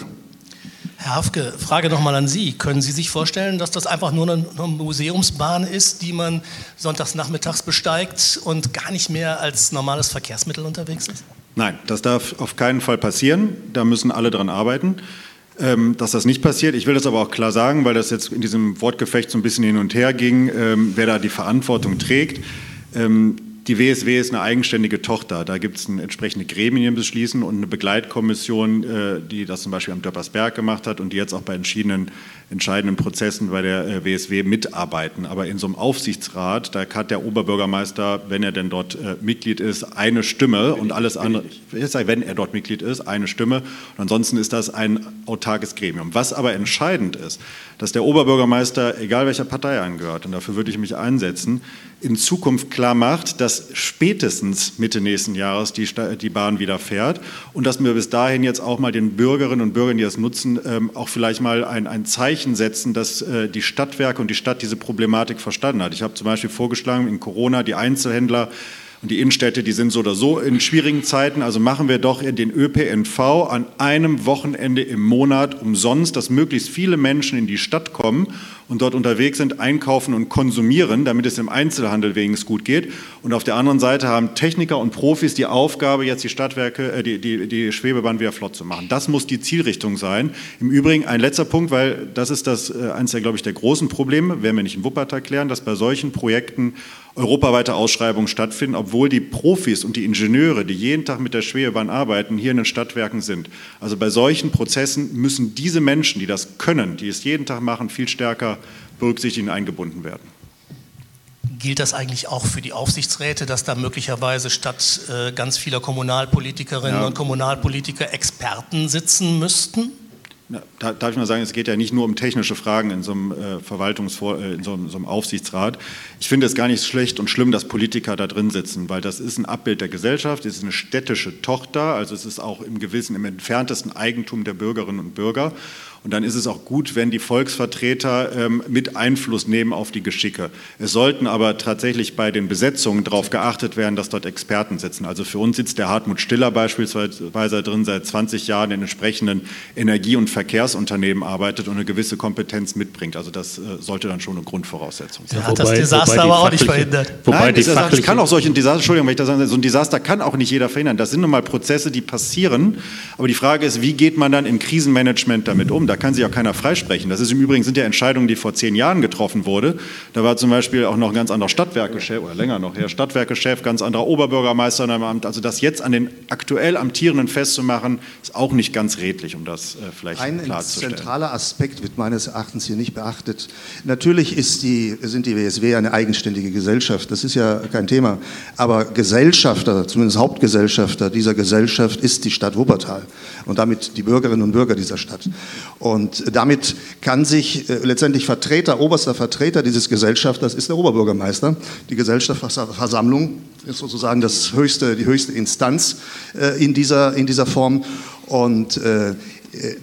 Herr Hafke, Frage nochmal an Sie. Können Sie sich vorstellen, dass das einfach nur eine, Museumsbahn ist, die man sonntags nachmittags besteigt und gar nicht mehr als normales Verkehrsmittel unterwegs ist? Nein, das darf auf keinen Fall passieren. Da müssen alle dran arbeiten, ähm, dass das nicht passiert. Ich will das aber auch klar sagen, weil das jetzt in diesem Wortgefecht so ein bisschen hin und her ging, ähm, wer da die Verantwortung trägt. Ähm, die WSW ist eine eigenständige Tochter. Da gibt es entsprechende Gremien beschließen und eine Begleitkommission, äh, die das zum Beispiel am Döppersberg gemacht hat und die jetzt auch bei entschiedenen entscheidenden Prozessen bei der WSW äh, mitarbeiten. Aber in so einem Aufsichtsrat, da hat der Oberbürgermeister, wenn er denn dort äh, Mitglied ist, eine Stimme und alles andere, wenn er dort Mitglied ist, eine Stimme. Und ansonsten ist das ein autarkes Gremium. Was aber entscheidend ist, dass der Oberbürgermeister, egal welcher Partei angehört, und dafür würde ich mich einsetzen, in Zukunft klar macht, dass spätestens Mitte nächsten Jahres die, die Bahn wieder fährt und dass wir bis dahin jetzt auch mal den Bürgerinnen und Bürgern, die das nutzen, ähm, auch vielleicht mal ein, ein Zeichen setzen, dass äh, die Stadtwerke und die Stadt diese Problematik verstanden hat. Ich habe zum Beispiel vorgeschlagen, in Corona die Einzelhändler und die Innenstädte, die sind so oder so in schwierigen Zeiten. Also machen wir doch den ÖPNV an einem Wochenende im Monat umsonst, dass möglichst viele Menschen in die Stadt kommen und dort unterwegs sind, einkaufen und konsumieren, damit es im Einzelhandel wenigstens gut geht. Und auf der anderen Seite haben Techniker und Profis die Aufgabe, jetzt die Stadtwerke, äh, die, die, die Schwebebahn wieder flott zu machen. Das muss die Zielrichtung sein. Im Übrigen ein letzter Punkt, weil das ist das äh, eines der, glaube ich, der großen Probleme, werden wir nicht in Wuppertal klären, dass bei solchen Projekten europaweite Ausschreibungen stattfinden, obwohl die Profis und die Ingenieure, die jeden Tag mit der Schwebebahn arbeiten, hier in den Stadtwerken sind. Also bei solchen Prozessen müssen diese Menschen, die das können, die es jeden Tag machen, viel stärker berücksichtigt und eingebunden werden. Gilt das eigentlich auch für die Aufsichtsräte, dass da möglicherweise statt äh, ganz vieler Kommunalpolitikerinnen ja. und Kommunalpolitiker Experten sitzen müssten? Ja, darf ich mal sagen, es geht ja nicht nur um technische Fragen in so einem äh, Verwaltungsvor äh, in so einem, so einem, Aufsichtsrat. Ich finde es gar nicht schlecht und schlimm, dass Politiker da drin sitzen, weil das ist ein Abbild der Gesellschaft, es ist eine städtische Tochter, also es ist auch im gewissen, im entferntesten Eigentum der Bürgerinnen und Bürger. Und dann ist es auch gut, wenn die Volksvertreter ähm, mit Einfluss nehmen auf die Geschicke. Es sollten aber tatsächlich bei den Besetzungen darauf geachtet werden, dass dort Experten sitzen. Also für uns sitzt der Hartmut Stiller beispielsweise drin, seit 20 Jahren in entsprechenden Energie- und Verkehrsunternehmen arbeitet und eine gewisse Kompetenz mitbringt. Also das äh, sollte dann schon eine Grundvoraussetzung sein. Der hat das Desaster aber auch nicht verhindert. Wobei Nein, die das kann auch solche Desaster, Entschuldigung, wenn ich das sage, so ein Desaster kann auch nicht jeder verhindern. Das sind nun mal Prozesse, die passieren. Aber die Frage ist, wie geht man dann im Krisenmanagement damit um? Da da kann sich auch keiner freisprechen. Das ist im Übrigen sind ja Entscheidungen, die vor zehn Jahren getroffen wurden. Da war zum Beispiel auch noch ein ganz anderer Stadtwerkechef oder länger noch her, Stadtwerkechef, ganz anderer Oberbürgermeister in einem Amt. Also das jetzt an den aktuell Amtierenden festzumachen, ist auch nicht ganz redlich, um das äh, vielleicht ein klarzustellen. Ein zentraler Aspekt wird meines Erachtens hier nicht beachtet. Natürlich ist die, sind die WSW eine eigenständige Gesellschaft, das ist ja kein Thema. Aber Gesellschafter, zumindest Hauptgesellschafter dieser Gesellschaft ist die Stadt Wuppertal und damit die Bürgerinnen und Bürger dieser Stadt. Und damit kann sich äh, letztendlich Vertreter, oberster Vertreter dieses Gesellschafters ist der Oberbürgermeister. Die Gesellschaftsversammlung ist sozusagen das höchste, die höchste Instanz äh, in, dieser, in dieser Form. Und äh,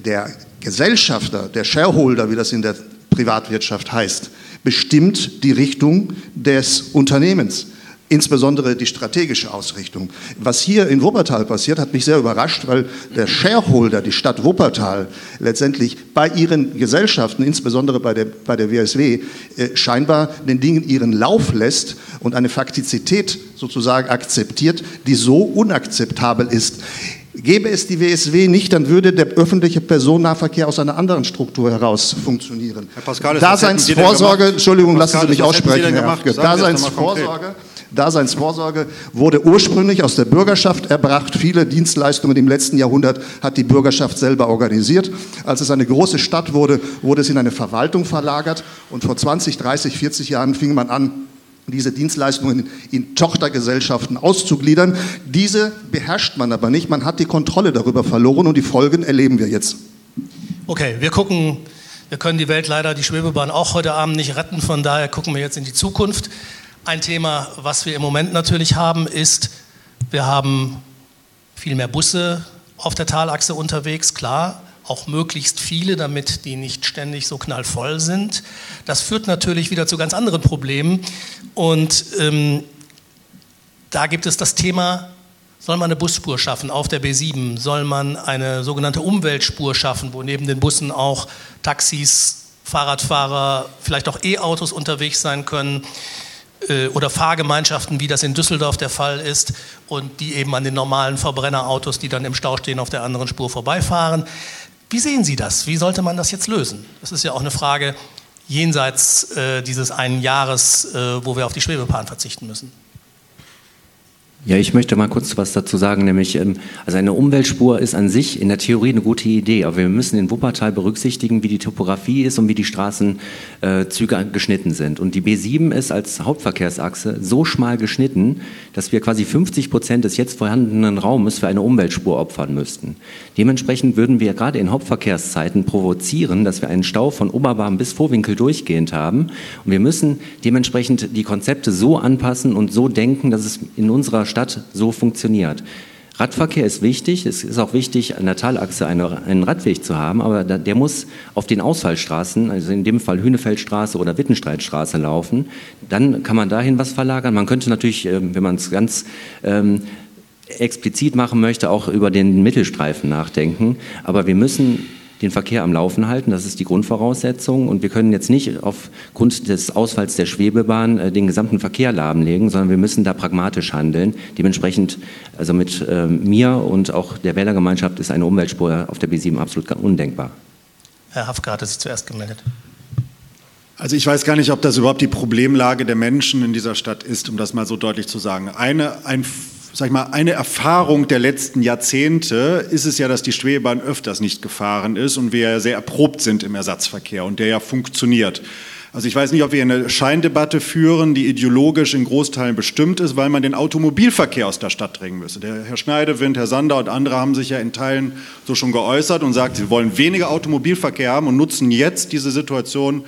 der Gesellschafter, der Shareholder, wie das in der Privatwirtschaft heißt, bestimmt die Richtung des Unternehmens insbesondere die strategische Ausrichtung. Was hier in Wuppertal passiert, hat mich sehr überrascht, weil der Shareholder, die Stadt Wuppertal, letztendlich bei ihren Gesellschaften, insbesondere bei der, bei der WSW, äh, scheinbar den Dingen ihren Lauf lässt und eine Faktizität sozusagen akzeptiert, die so unakzeptabel ist. Gäbe es die WSW nicht, dann würde der öffentliche Personennahverkehr aus einer anderen Struktur heraus funktionieren. Herr Pascal, Daseinsvorsorge, Entschuldigung, lassen Sie mich aussprechen. Daseinsvorsorge Daseinsvorsorge wurde ursprünglich aus der Bürgerschaft erbracht. Viele Dienstleistungen im letzten Jahrhundert hat die Bürgerschaft selber organisiert. Als es eine große Stadt wurde, wurde es in eine Verwaltung verlagert. Und vor 20, 30, 40 Jahren fing man an, diese Dienstleistungen in Tochtergesellschaften auszugliedern. Diese beherrscht man aber nicht. Man hat die Kontrolle darüber verloren und die Folgen erleben wir jetzt. Okay, wir gucken, wir können die Welt leider, die Schwebebahn auch heute Abend nicht retten. Von daher gucken wir jetzt in die Zukunft. Ein Thema, was wir im Moment natürlich haben, ist, wir haben viel mehr Busse auf der Talachse unterwegs, klar, auch möglichst viele, damit die nicht ständig so knallvoll sind. Das führt natürlich wieder zu ganz anderen Problemen. Und ähm, da gibt es das Thema, soll man eine Busspur schaffen auf der B7? Soll man eine sogenannte Umweltspur schaffen, wo neben den Bussen auch Taxis, Fahrradfahrer, vielleicht auch E-Autos unterwegs sein können? Äh, oder Fahrgemeinschaften, wie das in Düsseldorf der Fall ist, und die eben an den normalen Verbrennerautos, die dann im Stau stehen, auf der anderen Spur vorbeifahren. Wie sehen Sie das? Wie sollte man das jetzt lösen? Das ist ja auch eine Frage jenseits äh, dieses einen Jahres, äh, wo wir auf die Schwebebahn verzichten müssen. Ja, ich möchte mal kurz was dazu sagen, nämlich, ähm, also eine Umweltspur ist an sich in der Theorie eine gute Idee, aber wir müssen in Wuppertal berücksichtigen, wie die Topografie ist und wie die Straßenzüge äh, geschnitten sind. Und die B7 ist als Hauptverkehrsachse so schmal geschnitten, dass wir quasi 50 Prozent des jetzt vorhandenen Raumes für eine Umweltspur opfern müssten. Dementsprechend würden wir gerade in Hauptverkehrszeiten provozieren, dass wir einen Stau von Oberbarm bis Vorwinkel durchgehend haben. Und wir müssen dementsprechend die Konzepte so anpassen und so denken, dass es in unserer Stadt so funktioniert. Radverkehr ist wichtig. Es ist auch wichtig, an der Talachse eine, einen Radweg zu haben, aber der muss auf den Ausfallstraßen, also in dem Fall Hühnefeldstraße oder Wittenstreitstraße laufen. Dann kann man dahin was verlagern. Man könnte natürlich, ähm, wenn man es ganz ähm, explizit machen möchte, auch über den Mittelstreifen nachdenken. Aber wir müssen den Verkehr am Laufen halten. Das ist die Grundvoraussetzung. Und wir können jetzt nicht aufgrund des Ausfalls der Schwebebahn äh, den gesamten Verkehr lahmlegen, sondern wir müssen da pragmatisch handeln. Dementsprechend, also mit äh, mir und auch der Wählergemeinschaft ist eine Umweltspur auf der B7 absolut undenkbar. Herr Hafke hatte sich zuerst gemeldet. Also ich weiß gar nicht, ob das überhaupt die Problemlage der Menschen in dieser Stadt ist, um das mal so deutlich zu sagen. Eine, ein, sag ich mal, eine Erfahrung der letzten Jahrzehnte ist es ja, dass die Schwebebahn öfters nicht gefahren ist und wir ja sehr erprobt sind im Ersatzverkehr und der ja funktioniert. Also ich weiß nicht, ob wir eine Scheindebatte führen, die ideologisch in Großteilen bestimmt ist, weil man den Automobilverkehr aus der Stadt drängen müsse. Der Herr Schneidewind, Herr Sander und andere haben sich ja in Teilen so schon geäußert und sagt, sie wollen weniger Automobilverkehr haben und nutzen jetzt diese Situation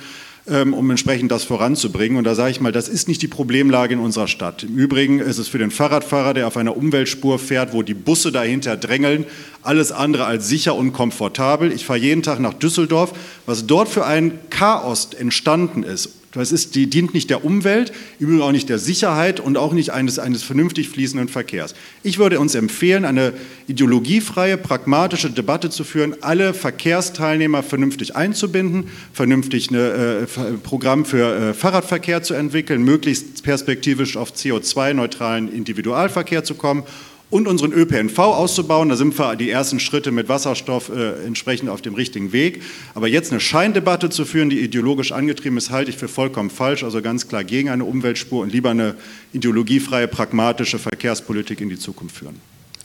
um entsprechend das voranzubringen. Und da sage ich mal, das ist nicht die Problemlage in unserer Stadt. Im Übrigen ist es für den Fahrradfahrer, der auf einer Umweltspur fährt, wo die Busse dahinter drängeln, alles andere als sicher und komfortabel. Ich fahre jeden Tag nach Düsseldorf. Was dort für ein Chaos entstanden ist, das ist, die dient nicht der Umwelt, übrigens auch nicht der Sicherheit und auch nicht eines, eines vernünftig fließenden Verkehrs. Ich würde uns empfehlen, eine ideologiefreie, pragmatische Debatte zu führen, alle Verkehrsteilnehmer vernünftig einzubinden, vernünftig ein äh, Programm für äh, Fahrradverkehr zu entwickeln, möglichst perspektivisch auf CO2-neutralen Individualverkehr zu kommen und unseren ÖPNV auszubauen. Da sind wir die ersten Schritte mit Wasserstoff äh, entsprechend auf dem richtigen Weg. Aber jetzt eine Scheindebatte zu führen, die ideologisch angetrieben ist, halte ich für vollkommen falsch. Also ganz klar gegen eine Umweltspur und lieber eine ideologiefreie, pragmatische Verkehrspolitik in die Zukunft führen.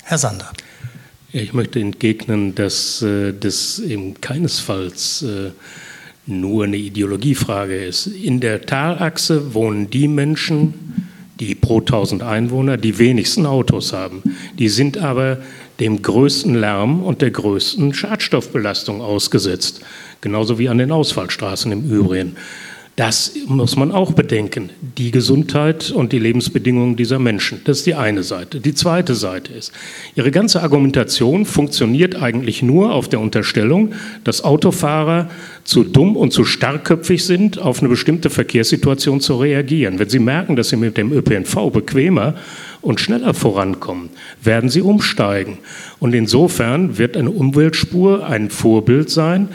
Herr Sander. Ich möchte entgegnen, dass äh, das eben keinesfalls äh, nur eine Ideologiefrage ist. In der Talachse wohnen die Menschen, die pro 1000 Einwohner die wenigsten Autos haben. Die sind aber dem größten Lärm und der größten Schadstoffbelastung ausgesetzt, genauso wie an den Ausfallstraßen im Übrigen. Das muss man auch bedenken. Die Gesundheit und die Lebensbedingungen dieser Menschen. Das ist die eine Seite. Die zweite Seite ist, ihre ganze Argumentation funktioniert eigentlich nur auf der Unterstellung, dass Autofahrer zu dumm und zu starkköpfig sind, auf eine bestimmte Verkehrssituation zu reagieren. Wenn sie merken, dass sie mit dem ÖPNV bequemer und schneller vorankommen, werden sie umsteigen. Und insofern wird eine Umweltspur ein Vorbild sein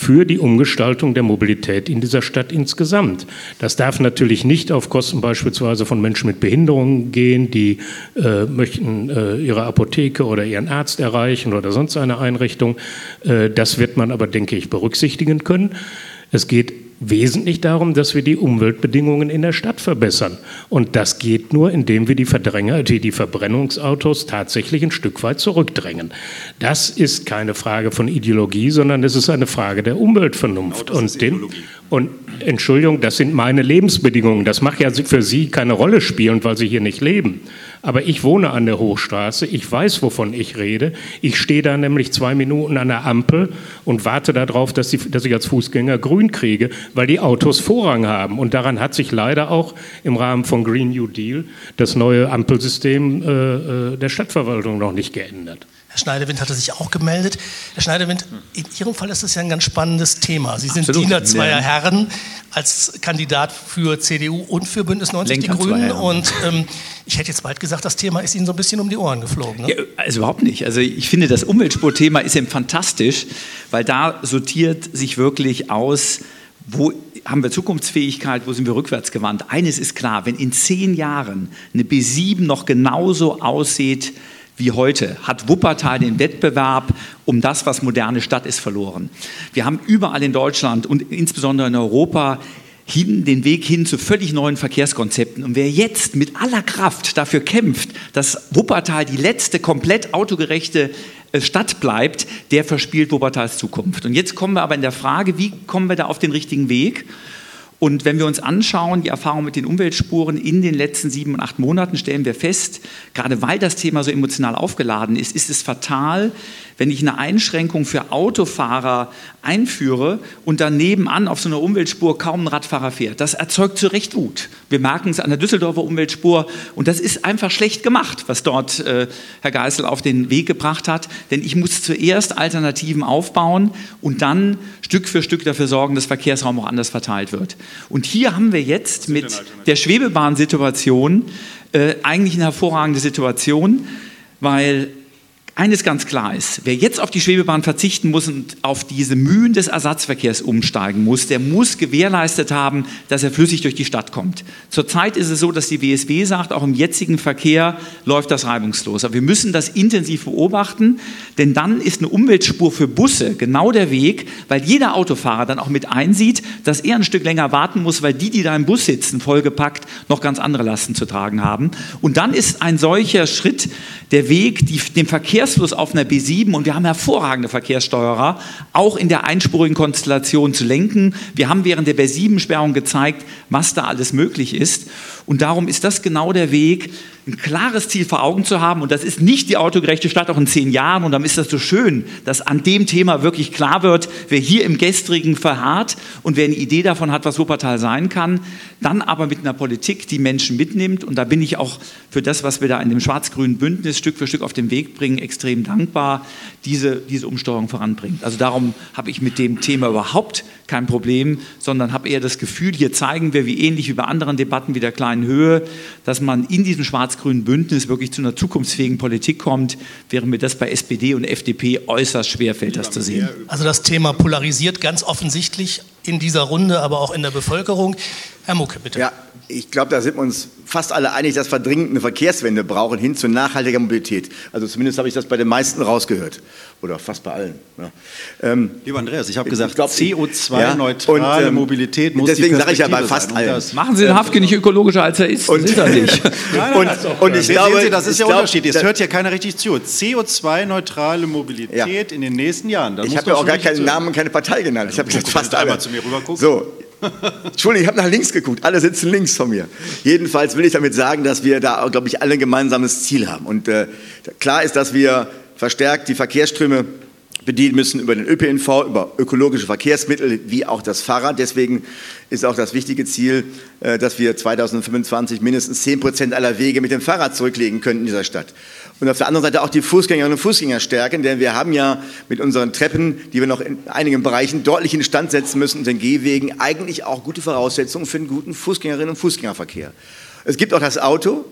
für die Umgestaltung der Mobilität in dieser Stadt insgesamt. Das darf natürlich nicht auf Kosten beispielsweise von Menschen mit Behinderungen gehen, die äh, möchten äh, ihre Apotheke oder ihren Arzt erreichen oder sonst eine Einrichtung. Äh, das wird man aber, denke ich, berücksichtigen können. Es geht wesentlich darum, dass wir die Umweltbedingungen in der Stadt verbessern. Und das geht nur, indem wir die Verdränger, die, die Verbrennungsautos tatsächlich ein Stück weit zurückdrängen. Das ist keine Frage von Ideologie, sondern es ist eine Frage der Umweltvernunft. Genau, und, den, und Entschuldigung, das sind meine Lebensbedingungen. Das mag ja für Sie keine Rolle spielen, weil Sie hier nicht leben. Aber ich wohne an der Hochstraße, ich weiß, wovon ich rede. Ich stehe da nämlich zwei Minuten an der Ampel und warte darauf, dass, dass ich als Fußgänger grün kriege, weil die Autos Vorrang haben. Und daran hat sich leider auch im Rahmen von Green New Deal das neue Ampelsystem äh, äh der Stadtverwaltung noch nicht geändert. Herr Schneidewind hatte sich auch gemeldet. Herr Schneidewind, in Ihrem Fall ist das ja ein ganz spannendes Thema. Sie sind Absolut. Diener zweier. Herren als Kandidat für CDU und für Bündnis 90 Lenker Die Grünen. Und ähm, ich hätte jetzt bald gesagt, das Thema ist Ihnen so ein bisschen um die Ohren geflogen. Ne? Ja, also überhaupt nicht. Also ich finde, das Umweltspurthema ist eben fantastisch, weil da sortiert sich wirklich aus, wo haben wir Zukunftsfähigkeit, wo sind wir rückwärtsgewandt. Eines ist klar, wenn in zehn Jahren eine B7 noch genauso aussieht, wie heute, hat Wuppertal den Wettbewerb um das, was moderne Stadt ist, verloren. Wir haben überall in Deutschland und insbesondere in Europa hin, den Weg hin zu völlig neuen Verkehrskonzepten. Und wer jetzt mit aller Kraft dafür kämpft, dass Wuppertal die letzte komplett autogerechte äh, Stadt bleibt, der verspielt Wuppertals Zukunft. Und jetzt kommen wir aber in der Frage, wie kommen wir da auf den richtigen Weg? Und wenn wir uns anschauen, die Erfahrung mit den Umweltspuren in den letzten sieben und acht Monaten, stellen wir fest, gerade weil das Thema so emotional aufgeladen ist, ist es fatal, wenn ich eine Einschränkung für Autofahrer einführe und dann nebenan auf so einer Umweltspur kaum ein Radfahrer fährt. Das erzeugt zu Recht Wut. Wir merken es an der Düsseldorfer Umweltspur und das ist einfach schlecht gemacht, was dort äh, Herr Geißel auf den Weg gebracht hat. Denn ich muss zuerst Alternativen aufbauen und dann Stück für Stück dafür sorgen, dass Verkehrsraum auch anders verteilt wird. Und hier haben wir jetzt mit der Schwebebahnsituation äh, eigentlich eine hervorragende Situation, weil eines ganz klar ist, wer jetzt auf die Schwebebahn verzichten muss und auf diese Mühen des Ersatzverkehrs umsteigen muss, der muss gewährleistet haben, dass er flüssig durch die Stadt kommt. Zurzeit ist es so, dass die WSW sagt, auch im jetzigen Verkehr läuft das reibungslos. Aber wir müssen das intensiv beobachten, denn dann ist eine Umweltspur für Busse genau der Weg, weil jeder Autofahrer dann auch mit einsieht, dass er ein Stück länger warten muss, weil die, die da im Bus sitzen, vollgepackt, noch ganz andere Lasten zu tragen haben. Und dann ist ein solcher Schritt der Weg, die, dem Verkehrsfluss auf einer B7, und wir haben hervorragende Verkehrssteuerer, auch in der einspurigen Konstellation zu lenken. Wir haben während der B7-Sperrung gezeigt, was da alles möglich ist. Und darum ist das genau der Weg, ein klares Ziel vor Augen zu haben. Und das ist nicht die autogerechte Stadt auch in zehn Jahren. Und dann ist das so schön, dass an dem Thema wirklich klar wird, wer hier im Gestrigen verharrt und wer eine Idee davon hat, was Wuppertal sein kann, dann aber mit einer Politik, die Menschen mitnimmt. Und da bin ich auch für das, was wir da in dem schwarz-grünen Bündnis Stück für Stück auf den Weg bringen, extrem dankbar, diese, diese Umsteuerung voranbringt. Also darum habe ich mit dem Thema überhaupt kein Problem, sondern habe eher das Gefühl, hier zeigen wir, wie ähnlich wie bei anderen Debatten wie der kleinen Höhe, dass man in diesem schwarz-grünen Bündnis wirklich zu einer zukunftsfähigen Politik kommt, während mir das bei SPD und FDP äußerst schwer fällt, das zu sehen. Also das Thema polarisiert ganz offensichtlich in dieser Runde, aber auch in der Bevölkerung. Herr Mucke, bitte. Ja, ich glaube, da sind wir uns fast alle einig, dass wir dringend eine Verkehrswende brauchen hin zu nachhaltiger Mobilität. Also zumindest habe ich das bei den meisten rausgehört. Oder fast bei allen. Ja. Ähm, Lieber Andreas, ich habe gesagt, CO2-neutrale ja, ähm, Mobilität muss Deswegen sage ich ja bei fast allen. Machen Sie den Hafke nicht ökologischer, als er ist. Und, ist er nicht. nein, nein, und, und ich glaube, Sie, das ist der glaub, Unterschied. Es hört ja keiner richtig zu. CO2-neutrale Mobilität ja. in den nächsten Jahren. ich habe ja auch gar keinen Namen und keine Partei genannt. Ich habe gesagt, fast alle. zu mir rüber So, Entschuldigung, ich habe nach links geguckt. Alle sitzen links von mir. Jedenfalls will ich damit sagen, dass wir da, glaube ich, alle ein gemeinsames Ziel haben. Und äh, klar ist, dass wir verstärkt die Verkehrsströme bedienen müssen über den ÖPNV, über ökologische Verkehrsmittel wie auch das Fahrrad. Deswegen ist auch das wichtige Ziel, äh, dass wir 2025 mindestens 10 Prozent aller Wege mit dem Fahrrad zurücklegen können in dieser Stadt. Und auf der anderen Seite auch die Fußgängerinnen und Fußgänger stärken, denn wir haben ja mit unseren Treppen, die wir noch in einigen Bereichen deutlich in Stand setzen müssen, und den Gehwegen, eigentlich auch gute Voraussetzungen für einen guten Fußgängerinnen und Fußgängerverkehr. Es gibt auch das Auto.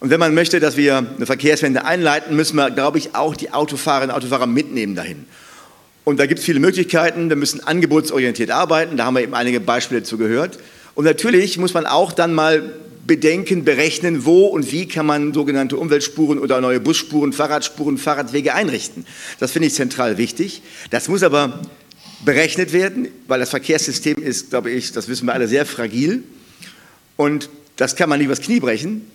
Und wenn man möchte, dass wir eine Verkehrswende einleiten, müssen wir, glaube ich, auch die Autofahrerinnen und Autofahrer mitnehmen dahin. Und da gibt es viele Möglichkeiten. Wir müssen angebotsorientiert arbeiten. Da haben wir eben einige Beispiele zu gehört. Und natürlich muss man auch dann mal bedenken, berechnen, wo und wie kann man sogenannte Umweltspuren oder neue Busspuren, Fahrradspuren, Fahrradwege einrichten. Das finde ich zentral wichtig. Das muss aber berechnet werden, weil das Verkehrssystem ist, glaube ich, das wissen wir alle, sehr fragil. Und das kann man nicht übers Knie brechen.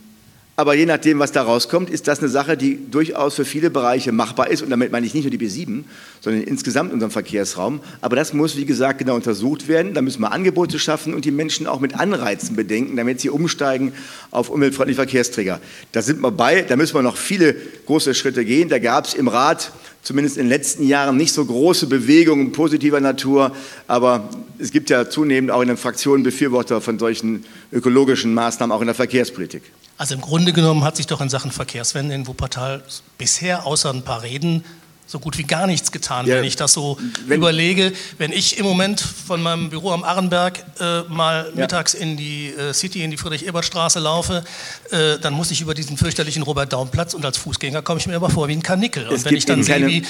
Aber je nachdem, was da rauskommt, ist das eine Sache, die durchaus für viele Bereiche machbar ist. Und damit meine ich nicht nur die B7, sondern insgesamt unseren Verkehrsraum. Aber das muss, wie gesagt, genau untersucht werden. Da müssen wir Angebote schaffen und die Menschen auch mit Anreizen bedenken, damit sie umsteigen auf umweltfreundliche Verkehrsträger. Da sind wir bei. Da müssen wir noch viele große Schritte gehen. Da gab es im Rat zumindest in den letzten Jahren nicht so große Bewegungen positiver Natur. Aber es gibt ja zunehmend auch in den Fraktionen Befürworter von solchen ökologischen Maßnahmen, auch in der Verkehrspolitik. Also im Grunde genommen hat sich doch in Sachen Verkehrswende in Wuppertal bisher außer ein paar Reden so gut wie gar nichts getan, ja, wenn ich das so wenn, überlege. Wenn ich im Moment von meinem Büro am Arrenberg äh, mal ja. mittags in die äh, City, in die Friedrich-Ebert-Straße laufe, äh, dann muss ich über diesen fürchterlichen Robert-Daum-Platz und als Fußgänger komme ich mir immer vor wie ein Kanickel. Und wenn ich dann sehe, wie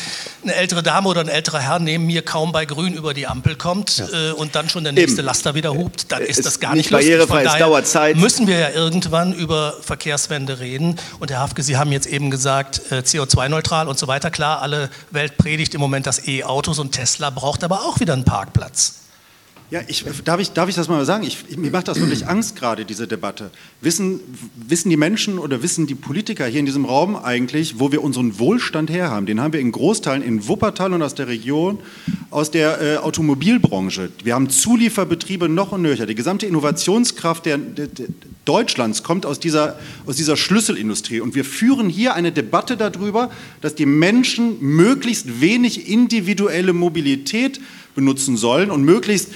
eine ältere Dame oder ein älterer Herr neben mir kaum bei Grün über die Ampel kommt ja. Äh, und dann schon der nächste eben. Laster wieder hupt, dann ist das gar nicht, nicht barrierefrei, es dauert Zeit. Müssen wir ja irgendwann über Verkehrswende reden. Und Herr Hafke, Sie haben jetzt eben gesagt, äh, CO2-neutral und so weiter. Klar, alle Welt predigt im Moment das E-Autos und Tesla braucht aber auch wieder einen Parkplatz. Ja, ich, darf, ich, darf ich das mal sagen? Ich, mir macht das wirklich Angst gerade, diese Debatte. Wissen, wissen die Menschen oder wissen die Politiker hier in diesem Raum eigentlich, wo wir unseren Wohlstand herhaben? Den haben wir in Großteilen in Wuppertal und aus der Region, aus der äh, Automobilbranche. Wir haben Zulieferbetriebe noch und nöcher. Die gesamte Innovationskraft der, der, der Deutschlands kommt aus dieser, aus dieser Schlüsselindustrie. Und wir führen hier eine Debatte darüber, dass die Menschen möglichst wenig individuelle Mobilität benutzen sollen und möglichst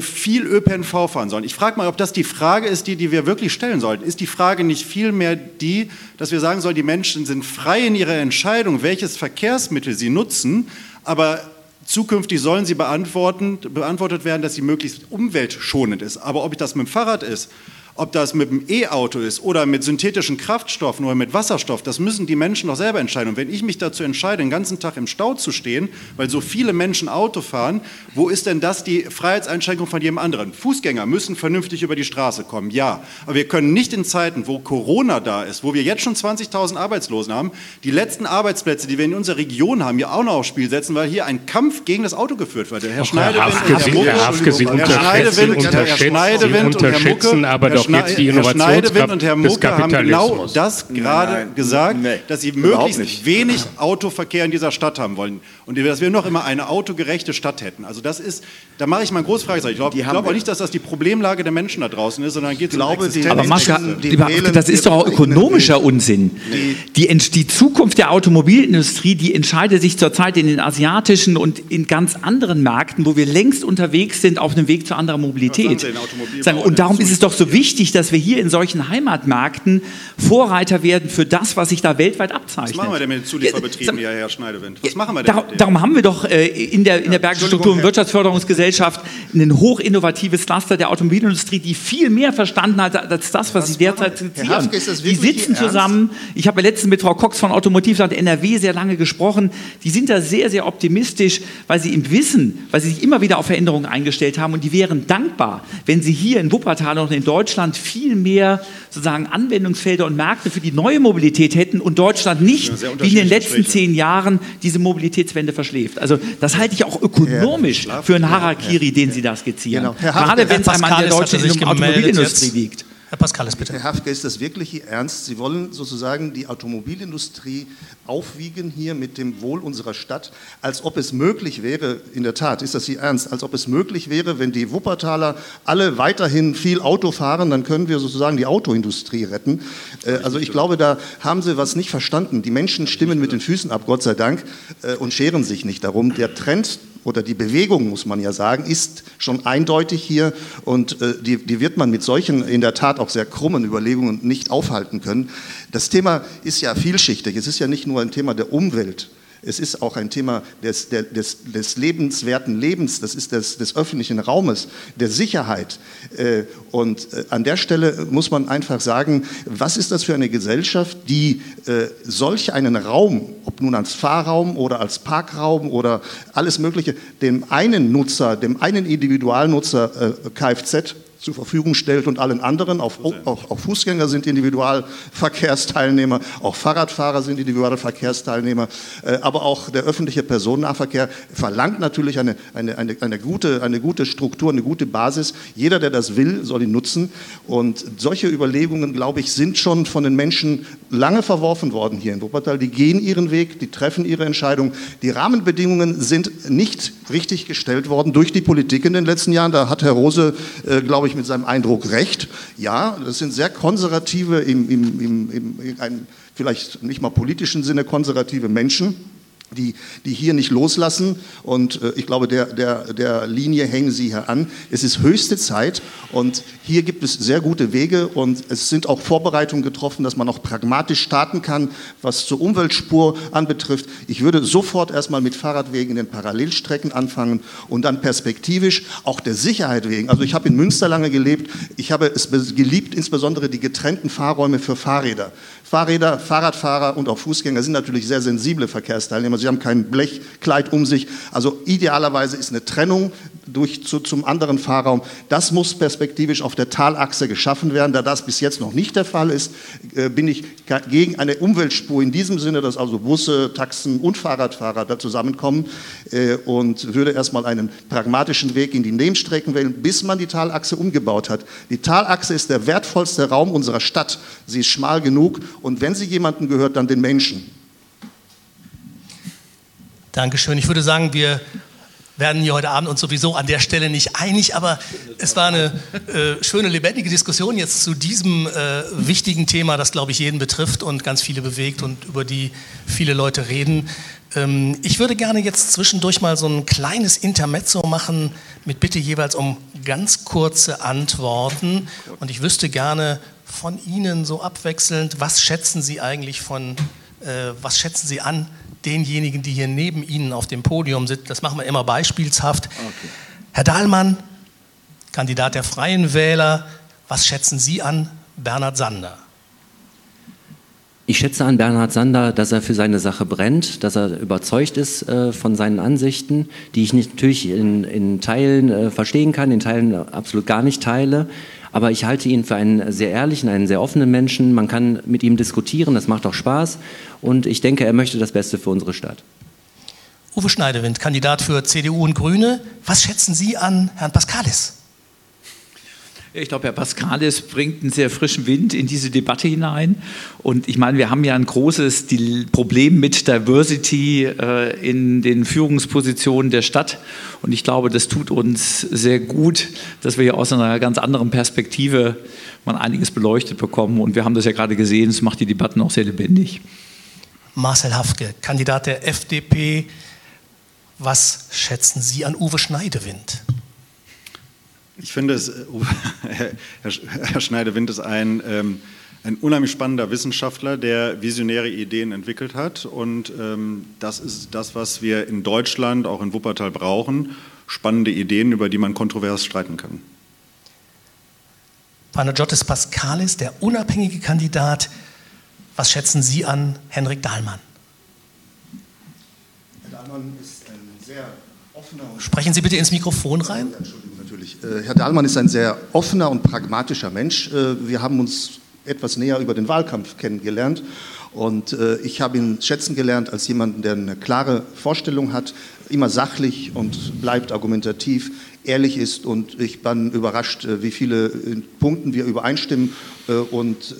viel ÖPNV fahren sollen. Ich frage mal, ob das die Frage ist, die, die wir wirklich stellen sollten. Ist die Frage nicht vielmehr die, dass wir sagen sollen, die Menschen sind frei in ihrer Entscheidung, welches Verkehrsmittel sie nutzen, aber zukünftig sollen sie beantwortet werden, dass sie möglichst umweltschonend ist. Aber ob ich das mit dem Fahrrad ist, Ob das mit dem E-Auto ist oder mit synthetischen Kraftstoffen oder mit Wasserstoff, das müssen die Menschen doch selber entscheiden. Und wenn ich mich dazu entscheide, den ganzen Tag im Stau zu stehen, weil so viele Menschen Auto fahren, wo ist denn das die Freiheitseinschränkung von jedem anderen? Fußgänger müssen vernünftig über die Straße kommen, ja. Aber wir können nicht in Zeiten, wo Corona da ist, wo wir jetzt schon 20.000 Arbeitslosen haben, die letzten Arbeitsplätze, die wir in unserer Region haben, ja auch noch aufs Spiel setzen, weil hier ein Kampf gegen das Auto geführt wird. Herr Schneidewind und Herr Mucke, Herr und Herr Mucke, aber doch jetzt die Innovationskraft und Herr Mucke haben genau das gerade gesagt, nein, dass sie möglichst wenig Autoverkehr in dieser Stadt haben wollen und dass wir noch immer eine autogerechte Stadt hätten. Also das ist, da mache ich mal ein großes Fragezeichen. Ich glaube glaub auch nicht, dass das die Problemlage der Menschen da draußen ist, sondern geht es um Existenz. Aber Maska, das ist doch auch ökonomischer Unsinn. Die, die Zukunft der Automobilindustrie, die entscheidet sich zurzeit in den asiatischen und in ganz anderen Märkten, wo wir längst unterwegs sind auf dem Weg zu anderer Mobilität. Und darum ist es doch so wichtig, dass wir hier in solchen Heimatmärkten Vorreiter werden für das, was sich da weltweit abzeichnet. Was machen wir denn mit den Zulieferbetrieben, ja, Herr Schneidewind? Was machen wir denn? Darum, darum haben wir doch äh, in der, in der Bergischen Struktur- und Wirtschaftsförderungsgesellschaft ein hochinnovatives Cluster der Automobilindustrie, die viel mehr verstanden hat als das, was, was Sie derzeit skizzieren. Die sitzen zusammen. Ich habe letztens mit Frau Cox von Automotivland NRW sehr lange gesprochen. Die sind da sehr, sehr optimistisch, weil sie im Wissen, weil sie sich immer wieder auf Veränderungen eingestellt haben und die wären dankbar, wenn sie hier in Wuppertal und in Deutschland viel mehr sozusagen Anwendungsfelder und Märkte für die neue Mobilität hätten und Deutschland nicht ja, wie in den letzten zehn Jahren diese Mobilitätswende verschläft. Also das halte ich auch ökonomisch für einen Harakiri, den Sie da skizzieren. Genau. Gerade wenn es einmal an der deutschen Automobilindustrie liegt. Herr Pascalis, bitte. Herr Hafke, ist das wirklich Ihr Ernst? Sie wollen sozusagen die Automobilindustrie aufwiegen hier mit dem Wohl unserer Stadt, als ob es möglich wäre, in der Tat, ist das Ihr Ernst, als ob es möglich wäre, wenn die Wuppertaler alle weiterhin viel Auto fahren, dann können wir sozusagen die Autoindustrie retten. Äh, also ich glaube, da haben Sie was nicht verstanden. Die Menschen stimmen mit den Füßen ab, Gott sei Dank, äh, und scheren sich nicht darum. Der Trend oder die Bewegung, muss man ja sagen, ist schon eindeutig hier und äh, die, die wird man mit solchen in der Tat auch sehr krummen Überlegungen nicht aufhalten können. Das Thema ist ja vielschichtig. Es ist ja nicht nur ein Thema der Umwelt. Es ist auch ein Thema des, des, des lebenswerten Lebens, das ist des, des öffentlichen Raumes, der Sicherheit. Äh, und äh, an der Stelle muss man einfach sagen, was ist das für eine Gesellschaft, die äh, solch einen Raum, ob nun als Fahrraum oder als Parkraum oder alles Mögliche, dem einen Nutzer, dem einen Individualnutzer Kfz zur Verfügung stellt und allen anderen. Auch, auch, auch, Fußgänger sind Individualverkehrsteilnehmer, auch Fahrradfahrer sind Individualverkehrsteilnehmer, äh, aber auch der öffentliche Personennahverkehr verlangt natürlich eine, eine, eine, eine, gute, eine gute Struktur, eine gute Basis. Jeder, der das will, soll ihn nutzen. Und solche Überlegungen, glaube ich, sind schon von den Menschen lange verworfen worden hier in Wuppertal. Die gehen ihren Weg, die treffen ihre Entscheidung. Die Rahmenbedingungen sind nicht richtig gestellt worden durch die Politik in den letzten Jahren. Da hat Herr Rose, äh, glaube ich, mit seinem Eindruck recht. Ja, das sind sehr konservative, im, im, im, im vielleicht nicht mal politischen Sinne konservative Menschen die, die hier nicht loslassen. Und äh, ich glaube, der, der, der Linie hängen Sie hier an. Es ist höchste Zeit und hier gibt es sehr gute Wege und es sind auch Vorbereitungen getroffen, dass man auch pragmatisch starten kann, was zur Umweltspur anbetrifft. Ich würde sofort erstmal mit Fahrradwegen in den Parallelstrecken anfangen und dann perspektivisch auch der Sicherheit wegen. Also ich habe in Münster lange gelebt. Ich habe es geliebt, insbesondere die getrennten Fahrräume für Fahrräder. Fahrräder, Fahrradfahrer und auch Fußgänger sind natürlich sehr sensible Verkehrsteilnehmer. Sie haben kein Blechkleid um sich. Also idealerweise ist eine Trennung durch, zu, zum anderen Fahrraum. Das muss perspektivisch auf der Talachse geschaffen werden. Da das bis jetzt noch nicht der Fall ist, äh, bin ich gegen eine Umweltspur in diesem Sinne, dass also Busse, Taxen und Fahrradfahrer da zusammenkommen äh, und würde erstmal einen pragmatischen Weg in die Nebenstrecken wählen, bis man die Talachse umgebaut hat. Die Talachse ist der wertvollste Raum unserer Stadt. Sie ist schmal genug und wenn sie jemanden gehört, dann den Menschen. Dankeschön. Ich würde sagen, wir werden hier heute Abend uns sowieso an der Stelle nicht einig, aber es war eine äh, schöne, lebendige Diskussion jetzt zu diesem äh, wichtigen Thema, das, glaube ich, jeden betrifft und ganz viele bewegt und über die viele Leute reden. Ähm, ich würde gerne jetzt zwischendurch mal so ein kleines Intermezzo machen, mit Bitte jeweils um ganz kurze Antworten. Und ich wüsste gerne von Ihnen so abwechselnd, was schätzen Sie eigentlich von, was schätzen Sie an denjenigen, die hier neben Ihnen auf dem Podium sitzen. Das machen wir immer beispielshaft. Okay. Herr Dahlmann, Kandidat der Freien Wähler, Was schätzen Sie an Bernhard Sander? Ich schätze an Bernhard Sander, dass er für seine Sache brennt, dass er überzeugt ist äh, von seinen Ansichten, die ich nicht, natürlich in, in Teilen äh, verstehen kann, in Teilen absolut gar nicht teile. Aber ich halte ihn für einen sehr ehrlichen, einen sehr offenen Menschen. Man kann mit ihm diskutieren, das macht auch Spaß. Und ich denke, er möchte das Beste für unsere Stadt. Uwe Schneidewind, Kandidat für CDU und Grüne. Was schätzen Sie an Herrn Pascalis? Ich glaube, Herr Pascalis bringt einen sehr frischen Wind in diese Debatte hinein. Und ich meine, wir haben ja ein großes Problem mit Diversity äh, in den Führungspositionen der Stadt. Und ich glaube, das tut uns sehr gut, dass wir hier aus einer ganz anderen Perspektive mal einiges beleuchtet bekommen. Und wir haben das ja gerade gesehen, es macht die Debatten auch sehr lebendig. Marcel Hafke, Kandidat der FDP. Was schätzen Sie an Uwe Schneidewind? Ich finde, es, Herr Schneidewind ist ein, ähm, ein unheimlich spannender Wissenschaftler, der visionäre Ideen entwickelt hat. Und ähm, das ist das, was wir in Deutschland, auch in Wuppertal brauchen. Spannende Ideen, über die man kontrovers streiten kann. Panagiotis Pascalis, der unabhängige Kandidat. Was schätzen Sie an Henrik Dahlmann? Herr Dahlmann ist ein sehr offener. Sprechen Sie bitte ins Mikrofon rein. Ja, Entschuldigung natürlich. Äh, Herr Dahlmann ist ein sehr offener und pragmatischer Mensch. Äh, wir haben uns etwas näher über den Wahlkampf kennengelernt. Und äh, ich habe ihn schätzen gelernt als jemanden, der eine klare Vorstellung hat, immer sachlich und bleibt argumentativ, ehrlich ist. Und ich bin überrascht, wie viele Punkten wir übereinstimmen. Und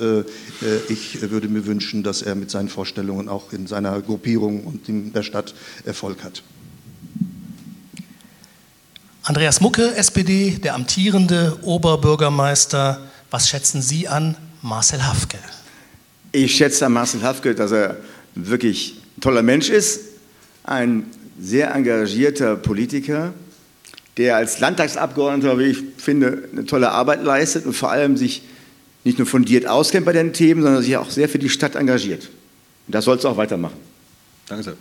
ich würde mir wünschen, dass er mit seinen Vorstellungen auch in seiner Gruppierung und in der Stadt Erfolg hat. Andreas Mucke, SPD, der amtierende Oberbürgermeister. Was schätzen Sie an Marcel Hafke? Ich schätze an Marcel Hafke, dass er wirklich ein toller Mensch ist, ein sehr engagierter Politiker, der als Landtagsabgeordneter, wie ich finde, eine tolle Arbeit leistet und vor allem sich nicht nur fundiert auskennt bei den Themen, sondern sich auch sehr für die Stadt engagiert. Und das soll es auch weitermachen. Danke sehr.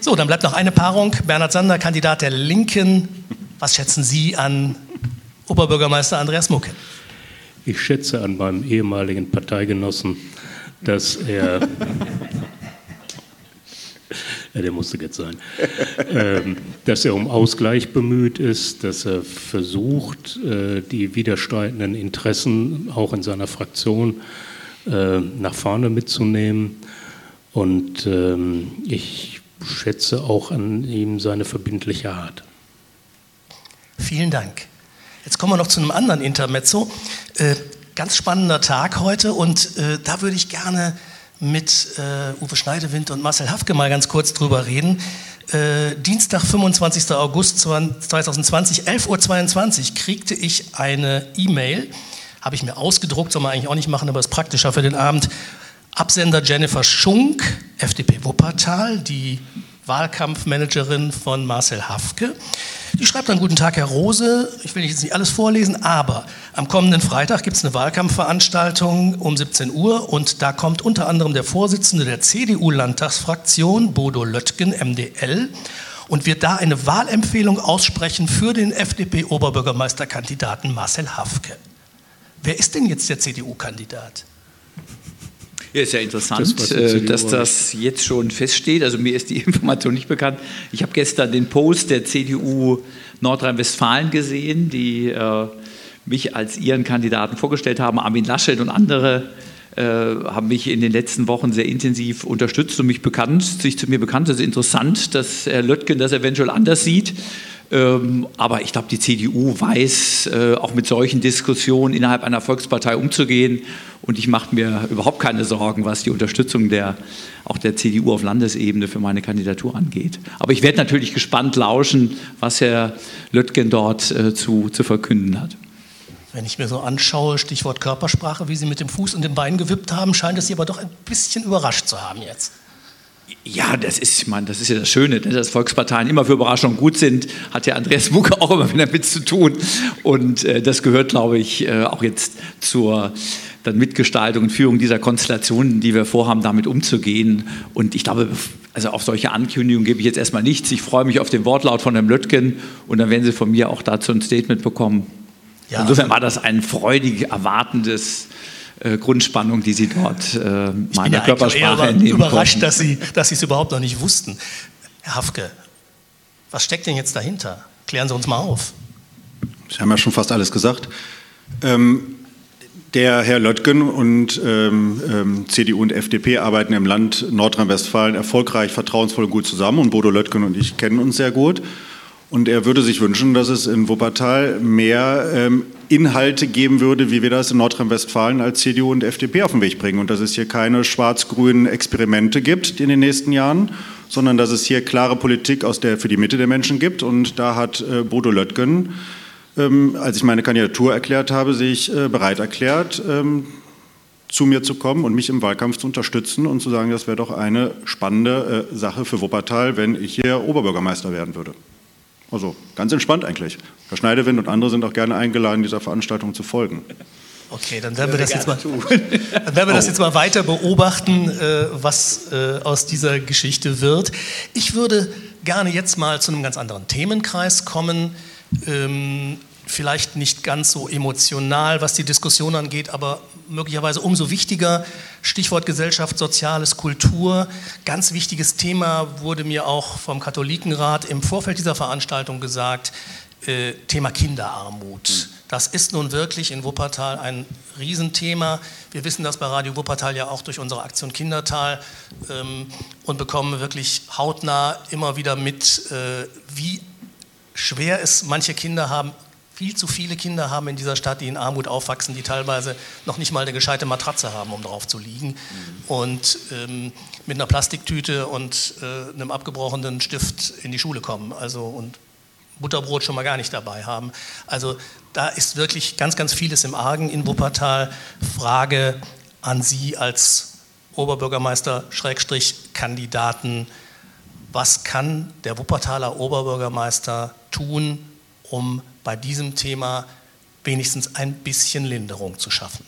So, dann bleibt noch eine Paarung. Bernhard Sander, Kandidat der Linken. Was schätzen Sie an Oberbürgermeister Andreas Mucke? Ich schätze an meinem ehemaligen Parteigenossen, dass er, ja, der musste jetzt sein, ähm, dass er um Ausgleich bemüht ist, dass er versucht, äh, die widerstreitenden Interessen auch in seiner Fraktion äh, nach vorne mitzunehmen. Und ähm, ich schätze auch an ihm seine verbindliche Art. Vielen Dank. Jetzt kommen wir noch zu einem anderen Intermezzo. Äh, ganz spannender Tag heute und äh, da würde ich gerne mit äh, Uwe Schneidewind und Marcel Hafke mal ganz kurz drüber reden. Dienstag, 25. August 2020, 11.22 Uhr, kriegte ich eine E-Mail, habe ich mir ausgedruckt, soll man eigentlich auch nicht machen, aber ist praktischer für den Abend. Absender Jennifer Schunk, FDP Wuppertal, die Wahlkampfmanagerin von Marcel Hafke. Die schreibt dann, guten Tag, Herr Rose, ich will jetzt nicht alles vorlesen, aber am kommenden Freitag gibt es eine Wahlkampfveranstaltung um 17 Uhr und da kommt unter anderem der Vorsitzende der CDU-Landtagsfraktion, Bodo Löttgen, MDL, und wird da eine Wahlempfehlung aussprechen für den FDP-Oberbürgermeisterkandidaten Marcel Hafke. Wer ist denn jetzt der CDU-Kandidat? Ja, ist ja interessant, das, äh, dass das jetzt schon feststeht. Also mir ist die Information nicht bekannt. Ich habe gestern den Post der CDU Nordrhein-Westfalen gesehen, die äh, mich als ihren Kandidaten vorgestellt haben. Armin Laschet und andere äh, haben mich in den letzten Wochen sehr intensiv unterstützt und mich bekannt, sich zu mir bekannt. Es ist interessant, dass Herr Löttgen das eventuell anders sieht. Ähm, aber ich glaube, die CDU weiß, äh, auch mit solchen Diskussionen innerhalb einer Volkspartei umzugehen. Und ich mache mir überhaupt keine Sorgen, was die Unterstützung der, auch der CDU auf Landesebene für meine Kandidatur angeht. Aber ich werde natürlich gespannt lauschen, was Herr Löttgen dort äh, zu, zu verkünden hat. Wenn ich mir so anschaue, Stichwort Körpersprache, wie Sie mit dem Fuß und dem Bein gewippt haben, scheint es Sie aber doch ein bisschen überrascht zu haben jetzt. Ja, das ist, ich meine, das ist ja das Schöne, ne, dass Volksparteien immer für Überraschungen gut sind, hat ja Andreas Mucke auch immer wieder mit zu tun. Und äh, das gehört, glaube ich, äh, auch jetzt zur dann Mitgestaltung und Führung dieser Konstellationen, die wir vorhaben, damit umzugehen. Und ich glaube, also auf solche Ankündigungen gebe ich jetzt erstmal nichts. Ich freue mich auf den Wortlaut von Herrn Löttgen und dann werden Sie von mir auch dazu ein Statement bekommen. Ja. Insofern war das ein freudig erwartendes äh, Grundspannung, die Sie dort äh, meiner Körpersprache entnehmen überrascht, dass Sie, dass Sie es überhaupt noch nicht wussten. Herr Hafke, was steckt denn jetzt dahinter? Klären Sie uns mal auf. Sie haben ja schon fast alles gesagt. Ähm, der Herr Löttgen und ähm, ähm CDU und FDP arbeiten im Land Nordrhein-Westfalen erfolgreich, vertrauensvoll und gut zusammen. Und Bodo Löttgen und ich kennen uns sehr gut. Und er würde sich wünschen, dass es in Wuppertal mehr ähm, Inhalte geben würde, wie wir das in Nordrhein-Westfalen als CDU und FDP auf den Weg bringen. Und dass es hier keine schwarz-grünen Experimente gibt in den nächsten Jahren, sondern dass es hier klare Politik aus der, für die Mitte der Menschen gibt. Und da hat äh, Bodo Löttgen, ähm, als ich meine Kandidatur erklärt habe, sich äh, bereit erklärt, ähm, zu mir zu kommen und mich im Wahlkampf zu unterstützen und zu sagen, das wäre doch eine spannende äh, Sache für Wuppertal, wenn ich hier Oberbürgermeister werden würde. Also ganz entspannt eigentlich. Herr Schneidewind und andere sind auch gerne eingeladen, dieser Veranstaltung zu folgen. Okay, dann werden wir das jetzt mal, dann werden wir das jetzt mal weiter beobachten, äh, was äh, aus dieser Geschichte wird. Ich würde gerne jetzt mal zu einem ganz anderen Themenkreis kommen. Vielleicht nicht ganz so emotional, was die Diskussion angeht, aber möglicherweise umso wichtiger. Stichwort Gesellschaft, Soziales, Kultur. Ganz wichtiges Thema wurde mir auch vom Katholikenrat im Vorfeld dieser Veranstaltung gesagt. Äh, Thema Kinderarmut. Das ist nun wirklich in Wuppertal ein Riesenthema. Wir wissen das bei Radio Wuppertal ja auch durch unsere Aktion Kindertal ähm, und bekommen wirklich hautnah immer wieder mit, äh, wie schwer es manche Kinder haben, viel zu viele Kinder haben in dieser Stadt, die in Armut aufwachsen, die teilweise noch nicht mal eine gescheite Matratze haben, um drauf zu liegen. Mhm. Und ähm, mit einer Plastiktüte und äh, einem abgebrochenen Stift in die Schule kommen. Also und Butterbrot schon mal gar nicht dabei haben. Also da ist wirklich ganz, ganz vieles im Argen in Wuppertal. Frage an Sie als Oberbürgermeister, Schrägstrich, Kandidaten. Was kann der Wuppertaler Oberbürgermeister tun, um bei diesem Thema wenigstens ein bisschen Linderung zu schaffen.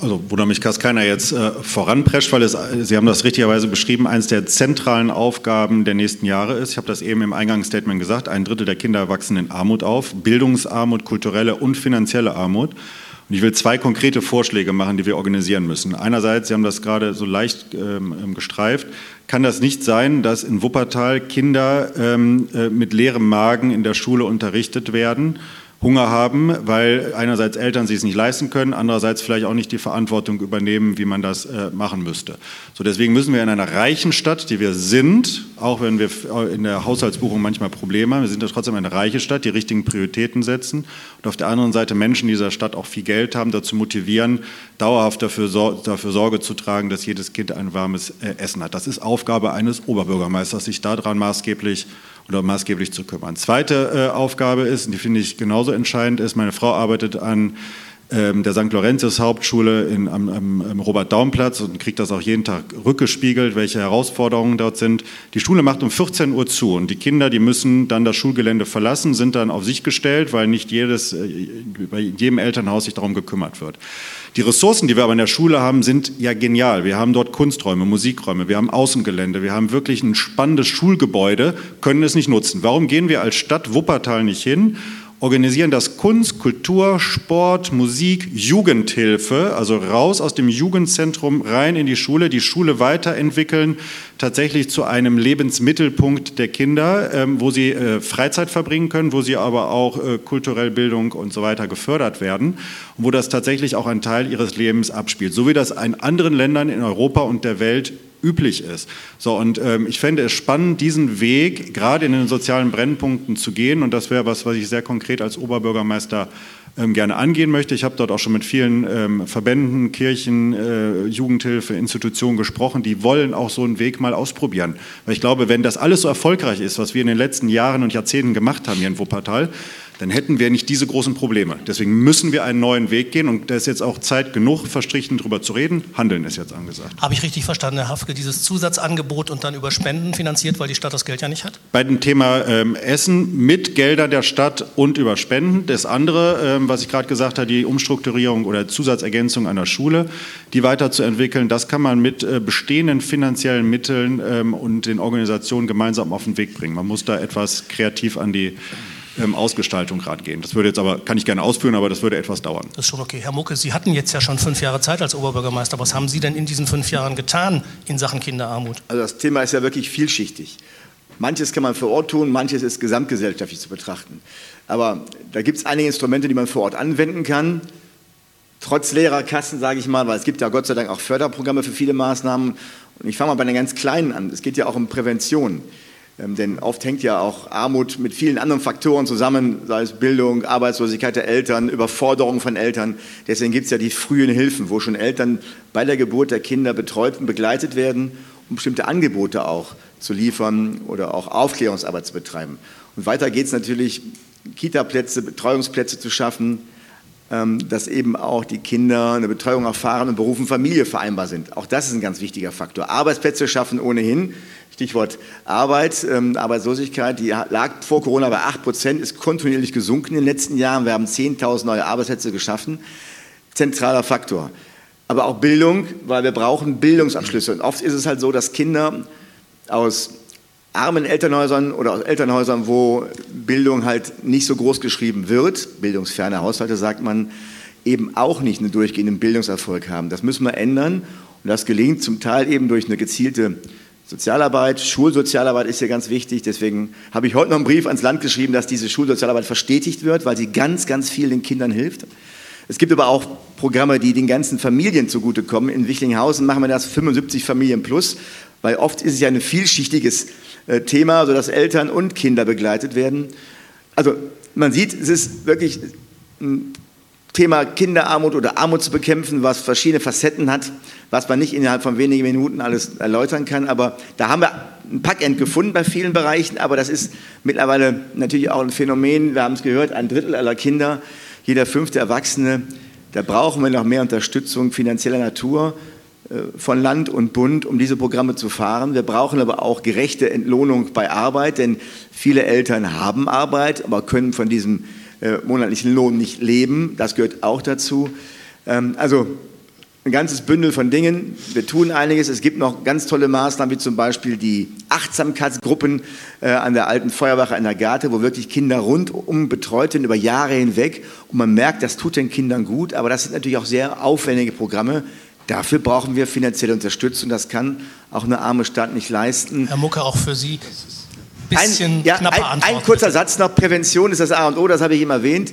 Also, wo mich keiner jetzt äh, voranprescht, weil es, Sie haben das richtigerweise beschrieben, eines der zentralen Aufgaben der nächsten Jahre ist. Ich habe das eben im Eingangsstatement gesagt: Ein Drittel der Kinder wachsen in Armut auf, Bildungsarmut, kulturelle und finanzielle Armut. Und ich will zwei konkrete Vorschläge machen, die wir organisieren müssen. Einerseits, Sie haben das gerade so leicht ähm, ähm, gestreift, kann das nicht sein, dass in Wuppertal Kinder ähm, äh, mit leerem Magen in der Schule unterrichtet werden Hunger haben, weil einerseits Eltern sich es nicht leisten können, andererseits vielleicht auch nicht die Verantwortung übernehmen, wie man das äh, machen müsste. So deswegen müssen wir in einer reichen Stadt, die wir sind, auch wenn wir in der Haushaltsbuchung manchmal Probleme haben, wir sind ja trotzdem eine reiche Stadt, die richtigen Prioritäten setzen und auf der anderen Seite Menschen dieser Stadt auch viel Geld haben, dazu motivieren, dauerhaft dafür, dafür Sorge zu tragen, dass jedes Kind ein warmes äh, Essen hat. Das ist Aufgabe eines Oberbürgermeisters, sich daran maßgeblich oder maßgeblich zu kümmern. Zweite äh, Aufgabe ist, und die finde ich genauso entscheidend, ist, meine Frau arbeitet an der St. Laurentius Hauptschule in, am, am Robert-Daum-Platz und kriegt das auch jeden Tag rückgespiegelt, welche Herausforderungen dort sind. Die Schule macht um 14 Uhr zu und die Kinder, die müssen dann das Schulgelände verlassen, sind dann auf sich gestellt, weil nicht jedes, äh, bei jedem Elternhaus sich darum gekümmert wird. Die Ressourcen, die wir aber in der Schule haben, sind ja genial. Wir haben dort Kunsträume, Musikräume, wir haben Außengelände, wir haben wirklich ein spannendes Schulgebäude, können es nicht nutzen. Warum gehen wir als Stadt Wuppertal nicht hin organisieren das Kunst, Kultur, Sport, Musik, Jugendhilfe, also raus aus dem Jugendzentrum rein in die Schule, die Schule weiterentwickeln, tatsächlich zu einem Lebensmittelpunkt der Kinder, ähm, wo sie äh, Freizeit verbringen können, wo sie aber auch äh, kulturell Bildung und so weiter gefördert werden wo das tatsächlich auch ein Teil ihres Lebens abspielt, so wie das in anderen Ländern in Europa und der Welt üblich ist. So, und ähm, ich fände es spannend, diesen Weg gerade in den sozialen Brennpunkten zu gehen. Und das wäre was, was ich sehr konkret als Oberbürgermeister gerne angehen möchte. Ich habe dort auch schon mit vielen ähm, Verbänden, Kirchen, äh, Jugendhilfe, Institutionen gesprochen, die wollen auch so einen Weg mal ausprobieren. Weil ich glaube, wenn das alles so erfolgreich ist, was wir in den letzten Jahren und Jahrzehnten gemacht haben hier in Wuppertal, dann hätten wir nicht diese großen Probleme. Deswegen müssen wir einen neuen Weg gehen und da ist jetzt auch Zeit genug verstrichen, darüber zu reden. Handeln ist jetzt angesagt. Habe ich richtig verstanden, Herr Hafke, dieses Zusatzangebot und dann über Spenden finanziert, weil die Stadt das Geld ja nicht hat? Bei dem Thema ähm, Essen mit Geldern der Stadt und über Spenden. Das andere, ähm, was ich gerade gesagt habe, die Umstrukturierung oder Zusatzergänzung einer Schule, die weiterzuentwickeln, das kann man mit äh, bestehenden finanziellen Mitteln ähm, und den Organisationen gemeinsam auf den Weg bringen. Man muss da etwas kreativ an die ähm, Ausgestaltung gerade gehen. Das würde jetzt aber, kann ich gerne ausführen, aber das würde etwas dauern. Das ist schon okay. Herr Mucke, Sie hatten jetzt ja schon fünf Jahre Zeit als Oberbürgermeister. Was haben Sie denn in diesen fünf Jahren getan in Sachen Kinderarmut? Also das Thema ist ja wirklich vielschichtig. Manches kann man vor Ort tun, manches ist gesamtgesellschaftlich zu betrachten. Aber da gibt es einige Instrumente, die man vor Ort anwenden kann. Trotz Lehrerkassen, sage ich mal, weil es gibt ja Gott sei Dank auch Förderprogramme für viele Maßnahmen. Und ich fange mal bei den ganz Kleinen an. Es geht ja auch um Prävention. Ähm, denn oft hängt ja auch Armut mit vielen anderen Faktoren zusammen, sei es Bildung, Arbeitslosigkeit der Eltern, Überforderung von Eltern. Deswegen gibt es ja die frühen Hilfen, wo schon Eltern bei der Geburt der Kinder betreut und begleitet werden, um bestimmte Angebote auch zu liefern oder auch Aufklärungsarbeit zu betreiben. Und weiter geht es natürlich, Kita-Plätze, Betreuungsplätze zu schaffen, dass eben auch die Kinder eine Betreuung erfahren und Beruf und Familie vereinbar sind. Auch das ist ein ganz wichtiger Faktor. Arbeitsplätze schaffen ohnehin. Stichwort Arbeit, ähm, Arbeitslosigkeit, die lag vor Corona bei 8 Prozent, ist kontinuierlich gesunken in den letzten Jahren. Wir haben 10.000 neue Arbeitsplätze geschaffen. Zentraler Faktor. Aber auch Bildung, weil wir brauchen Bildungsabschlüsse. Und oft ist es halt so, dass Kinder aus armen Elternhäusern oder aus Elternhäusern, wo Bildung halt nicht so groß geschrieben wird, bildungsferne Haushalte sagt man, eben auch nicht einen durchgehenden Bildungserfolg haben. Das müssen wir ändern. Und das gelingt zum Teil eben durch eine gezielte Sozialarbeit, Schulsozialarbeit ist hier ganz wichtig. Deswegen habe ich heute noch einen Brief ans Land geschrieben, dass diese Schulsozialarbeit verstetigt wird, weil sie ganz, ganz vielen Kindern hilft. Es gibt aber auch Programme, die den ganzen Familien zugutekommen. In Wichlinghausen machen wir das 75 Familien plus, weil oft ist es ja ein vielschichtiges äh, Thema, sodass Eltern und Kinder begleitet werden. Also man sieht, es ist wirklich ein Thema Kinderarmut oder Armut zu bekämpfen, was verschiedene Facetten hat was man nicht innerhalb von wenigen Minuten alles erläutern kann. Aber da haben wir ein Packend gefunden bei vielen Bereichen, aber das ist mittlerweile natürlich auch ein Phänomen. Wir haben es gehört, ein Drittel aller Kinder, jeder fünfte Erwachsene, da brauchen wir noch mehr Unterstützung finanzieller Natur von Land und Bund, um diese Programme zu fahren. Wir brauchen aber auch gerechte Entlohnung bei Arbeit, denn viele Eltern haben Arbeit, aber können von diesem äh, monatlichen Lohn nicht leben. Das gehört auch dazu. Ähm, also ein ganzes Bündel von Dingen. Wir tun einiges. Es gibt noch ganz tolle Maßnahmen, wie zum Beispiel die Achtsamkeitsgruppen äh, an der alten Feuerwache an der Garte, wo wirklich Kinder rundum betreut sind über Jahre hinweg. Und man merkt, das tut den Kindern gut. Aber das sind natürlich auch sehr aufwendige Programme. Dafür brauchen wir finanzielle Unterstützung. Das kann auch eine arme Stadt nicht leisten. Herr Mucke, auch für Sie bisschen ein, ja, knapper ein, ein kurzer Satz noch. Prävention ist das A und O, das habe ich eben erwähnt.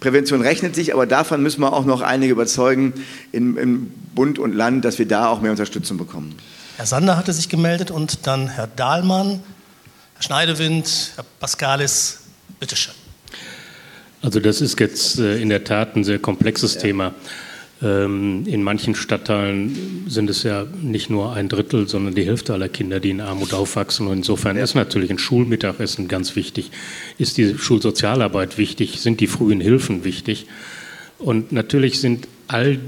Prävention rechnet sich, aber davon müssen wir auch noch einige überzeugen im, im Bund und Land, dass wir da auch mehr Unterstützung bekommen. Herr Sander hatte sich gemeldet und dann Herr Dahlmann, Herr Schneidewind, Herr Pascalis, bitteschön. Also das ist jetzt äh, in der Tat ein sehr komplexes ja. Thema. Ähm, in manchen Stadtteilen sind es ja nicht nur ein Drittel, sondern die Hälfte aller Kinder, die in Armut aufwachsen. Und insofern ist natürlich ein Schulmittagessen ganz wichtig. Ist die Schulsozialarbeit wichtig? Sind die frühen Hilfen wichtig? Und natürlich sind all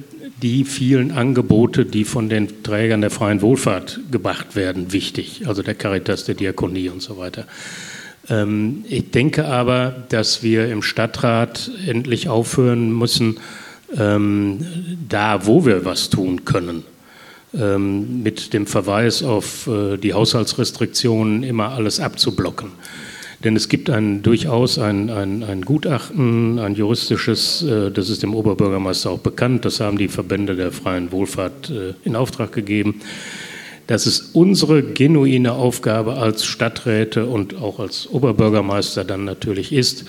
die vielen Angebote, die von den Trägern der freien Wohlfahrt gebracht werden, wichtig. Also der Caritas, der Diakonie und so weiter. Ähm, ich denke aber, dass wir im Stadtrat endlich aufhören müssen, ähm, da, wo wir was tun können, ähm, mit dem Verweis auf äh, die Haushaltsrestriktionen immer alles abzublocken. Denn es gibt ein, durchaus ein, ein, ein Gutachten, ein juristisches, äh, das ist dem Oberbürgermeister auch bekannt, das haben die Verbände der freien Wohlfahrt äh, in Auftrag gegeben, dass es unsere genuine Aufgabe als Stadträte und auch als Oberbürgermeister dann natürlich ist,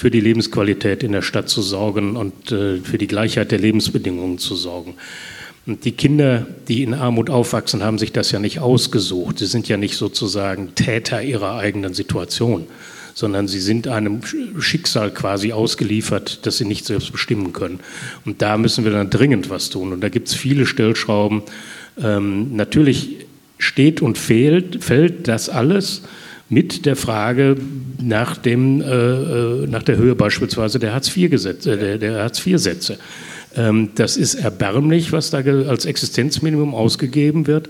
für die Lebensqualität in der Stadt zu sorgen und äh, für die Gleichheit der Lebensbedingungen zu sorgen. Und die Kinder, die in Armut aufwachsen, haben sich das ja nicht ausgesucht. Sie sind ja nicht sozusagen Täter ihrer eigenen Situation, sondern sie sind einem Schicksal quasi ausgeliefert, das sie nicht selbst bestimmen können. Und da müssen wir dann dringend was tun. Und da gibt es viele Stellschrauben. Ähm, natürlich steht und fehlt, fällt das alles mit der Frage nach, dem, äh, äh nach der Höhe beispielsweise der Hartz-IV-Sätze. Der, der Hartz ähm, das ist erbärmlich, was da als Existenzminimum ausgegeben wird.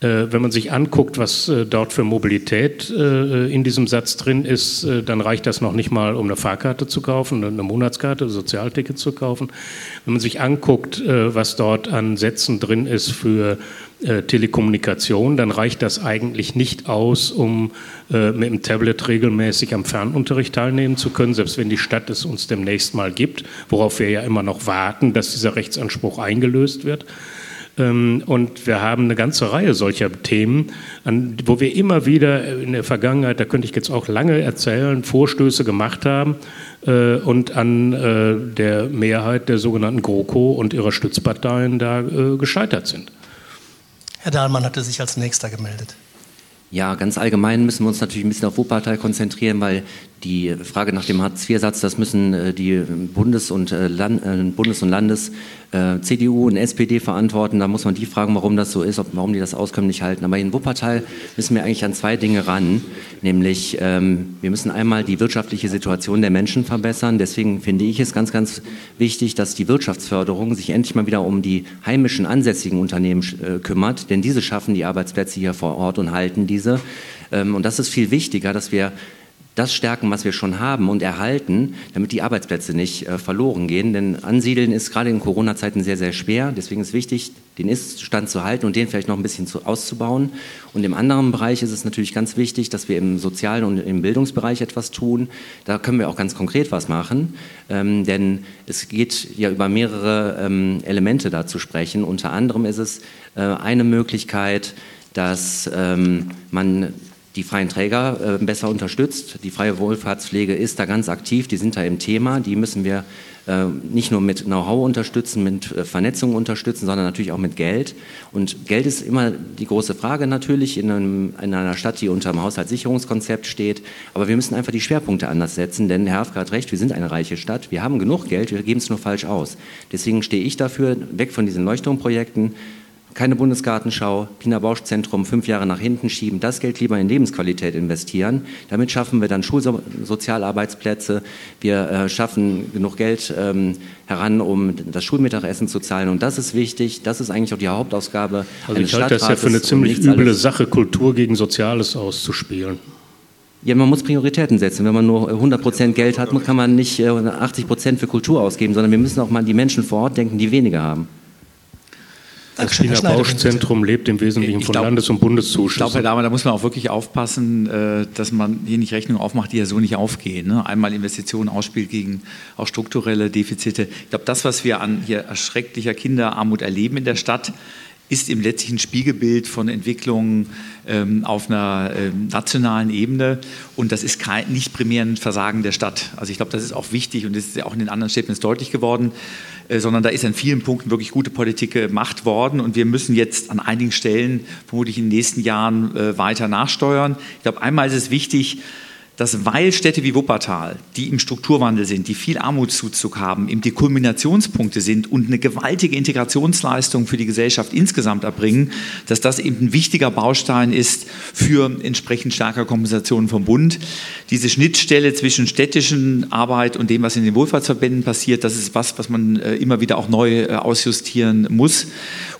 Äh, wenn man sich anguckt, was äh, dort für Mobilität äh, in diesem Satz drin ist, dann reicht das noch nicht mal, um eine Fahrkarte zu kaufen, eine Monatskarte, ein Sozialticket zu kaufen. Wenn man sich anguckt, was dort an Sätzen drin ist für Telekommunikation, dann reicht das eigentlich nicht aus, um mit dem Tablet regelmäßig am Fernunterricht teilnehmen zu können, selbst wenn die Stadt es uns demnächst mal gibt, worauf wir ja immer noch warten, dass dieser Rechtsanspruch eingelöst wird. Ähm, und wir haben eine ganze Reihe solcher Themen, wo wir immer wieder in der Vergangenheit, da könnte ich jetzt auch lange erzählen, Vorstöße gemacht haben äh, und an äh, der Mehrheit der sogenannten GroKo und ihrer Stützparteien da äh, gescheitert sind. Herr Dahlmann hatte sich als nächster gemeldet. Ja, ganz allgemein müssen wir uns natürlich ein bisschen auf Wuppertal konzentrieren, weil die Frage nach dem Hartz-IV-Satz, das müssen äh, die Bundes- und, äh, Land, äh, Bundes und Landes CDU und SPD verantworten. Da muss man die fragen, warum das so ist, ob, warum die das auskömmlich halten. Aber in Wuppertal müssen wir eigentlich an zwei Dinge ran. Nämlich, ähm, wir müssen einmal die wirtschaftliche Situation der Menschen verbessern. Deswegen finde ich es ganz, ganz wichtig, dass die Wirtschaftsförderung sich endlich mal wieder um die heimischen, ansässigen Unternehmen kümmert. Denn diese schaffen die Arbeitsplätze hier vor Ort und halten diese. Ähm, und das ist viel wichtiger, dass wir das stärken, was wir schon haben und erhalten, damit die Arbeitsplätze nicht äh, verloren gehen. Denn ansiedeln ist gerade in Corona-Zeiten sehr, sehr schwer. Deswegen ist wichtig, den Ist-Stand zu halten und den vielleicht noch ein bisschen zu, auszubauen. Und im anderen Bereich ist es natürlich ganz wichtig, dass wir im sozialen und im Bildungsbereich etwas tun. Da können wir auch ganz konkret was machen, ähm, denn es geht ja über mehrere ähm, Elemente da zu sprechen. Unter anderem ist es äh, eine Möglichkeit, dass ähm, man die freien Träger äh, besser unterstützt. Die freie Wohlfahrtspflege ist da ganz aktiv, die sind da im Thema. Die müssen wir äh, nicht nur mit Know-how unterstützen, mit äh, Vernetzung unterstützen, sondern natürlich auch mit Geld. Und Geld ist immer die große Frage natürlich in, einem, in einer Stadt, die unter dem Haushaltssicherungskonzept steht. Aber wir müssen einfach die Schwerpunkte anders setzen, denn Herr Hafka hat recht, wir sind eine reiche Stadt, wir haben genug Geld, wir geben es nur falsch aus. Deswegen stehe ich dafür, weg von diesen Leuchtturmprojekten, keine Bundesgartenschau, Pina Bausch Zentrum fünf Jahre nach hinten schieben, das Geld lieber in Lebensqualität investieren. Damit schaffen wir dann Schulsozialarbeitsplätze, wir äh, schaffen genug Geld ähm, heran, um das Schulmittagessen zu zahlen. Und das ist wichtig, das ist eigentlich auch die Hauptausgabe. Also ich halte das ja für eine ziemlich üble Sache, Kultur gegen Soziales auszuspielen. Ja, man muss Prioritäten setzen. Wenn man nur 100 Prozent Geld hat, kann man nicht 80 äh, Prozent für Kultur ausgeben, sondern wir müssen auch mal die Menschen vor Ort denken, die weniger haben. Das Wiener Bauschzentrum lebt im Wesentlichen von glaub, Landes- und Bundeszuschüssen. Ich glaube, Herr Dahmer, da muss man auch wirklich aufpassen, äh, dass man hier nicht Rechnungen aufmacht, die ja so nicht aufgehen. Ne? Einmal Investitionen ausspielt gegen auch strukturelle Defizite. Ich glaube, das, was wir an hier erschrecklicher Kinderarmut erleben in der Stadt, ist im letztlichen Spiegelbild von Entwicklungen ähm, auf einer ähm, nationalen Ebene und das ist kein, nicht primär ein Versagen der Stadt. Also ich glaube, das ist auch wichtig und das ist ja auch in den anderen Städten ist deutlich geworden, sondern da ist an vielen Punkten wirklich gute Politik gemacht worden und wir müssen jetzt an einigen Stellen vermutlich in den nächsten Jahren äh, weiter nachsteuern. Ich glaube, einmal ist es wichtig, dass weil Städte wie Wuppertal, die im Strukturwandel sind, die viel Armutszuzug haben, eben die Kulminationspunkte sind und eine gewaltige Integrationsleistung für die Gesellschaft insgesamt erbringen, dass das eben ein wichtiger Baustein ist für entsprechend stärker Kompensationen vom Bund. Diese Schnittstelle zwischen städtischen Arbeit und dem, was in den Wohlfahrtsverbänden passiert, das ist was, was man äh, immer wieder auch neu äh, ausjustieren muss.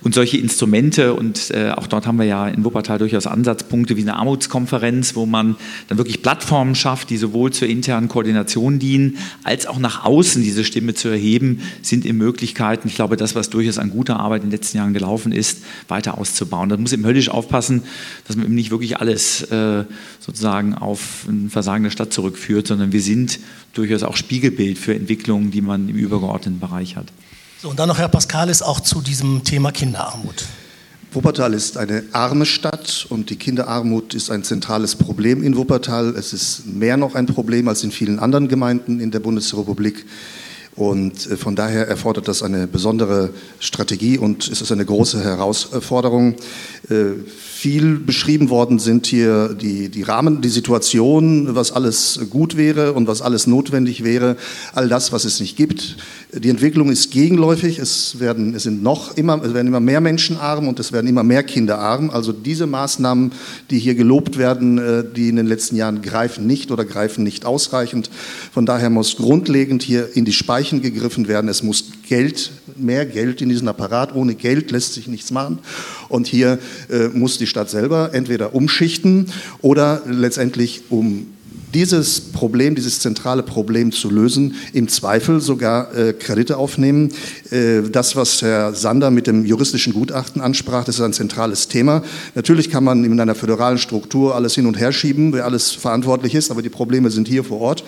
Und solche Instrumente, und äh, auch dort haben wir ja in Wuppertal durchaus Ansatzpunkte wie eine Armutskonferenz, wo man dann wirklich Plattformen schafft, die sowohl zur internen Koordination dienen, als auch nach außen diese Stimme zu erheben, sind in Möglichkeiten, ich glaube, das, was durchaus an guter Arbeit in den letzten Jahren gelaufen ist, weiter auszubauen. Da muss eben höllisch aufpassen, dass man eben nicht wirklich alles äh, sozusagen auf ein Versagen der Stadt zurückführt, sondern wir sind durchaus auch Spiegelbild für Entwicklungen, die man im übergeordneten Bereich hat. So, und dann noch Herr Pascalis auch zu diesem Thema Kinderarmut. Wuppertal ist eine arme Stadt und die Kinderarmut ist ein zentrales Problem in Wuppertal. Es ist mehr noch ein Problem als in vielen anderen Gemeinden in der Bundesrepublik. Und äh, von daher erfordert das eine besondere Strategie und es ist eine große Herausforderung. Äh, viel beschrieben worden sind hier die, die Rahmen, die Situation, was alles gut wäre und was alles notwendig wäre, all das, was es nicht gibt. Die Entwicklung ist gegenläufig. Es werden, es sind noch immer, es werden immer mehr Menschen arm und es werden immer mehr Kinder arm. Also diese Maßnahmen, die hier gelobt werden, äh, die in den letzten Jahren greifen nicht oder greifen nicht ausreichend. Von daher muss grundlegend hier in die Speichen gegriffen werden. Es muss Geld, mehr Geld in diesen Apparat. Ohne Geld lässt sich nichts machen. Und hier äh, muss die Stadt selber entweder umschichten oder letztendlich um dieses Problem, dieses zentrale Problem zu lösen, im Zweifel sogar äh, Kredite aufnehmen. Äh, das, was Herr Sander mit dem juristischen Gutachten ansprach, das ist ein zentrales Thema. Natürlich kann man in einer föderalen Struktur alles hin und her schieben, wer alles verantwortlich ist, aber die Probleme sind hier vor Ort.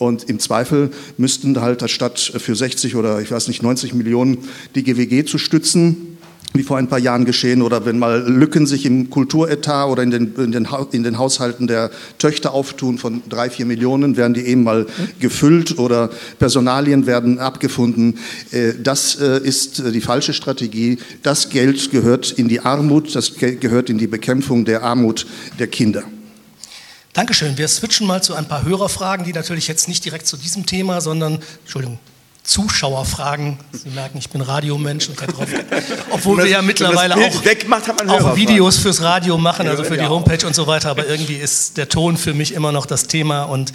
Und im Zweifel müssten halt statt für 60 oder ich weiß nicht 90 Millionen die GWG zu stützen, wie vor ein paar Jahren geschehen, oder wenn mal Lücken sich im Kulturetat oder in den, in den, in den Haushalten der Töchter auftun von drei, vier Millionen, werden die eben mal gefüllt oder Personalien werden abgefunden. Äh, das äh, ist die falsche Strategie. Das Geld gehört in die Armut, das gehört in die Bekämpfung der Armut der Kinder. Dankeschön. Wir switchen mal zu ein paar Hörerfragen, die natürlich jetzt nicht direkt zu diesem Thema, sondern, Entschuldigung, Zuschauerfragen. Sie merken, ich bin Radiomensch und drauf, obwohl wir ja mittlerweile auch, wegmacht, auch Videos fürs Radio machen, also für die Homepage und so weiter. Aber irgendwie ist der Ton für mich immer noch das Thema und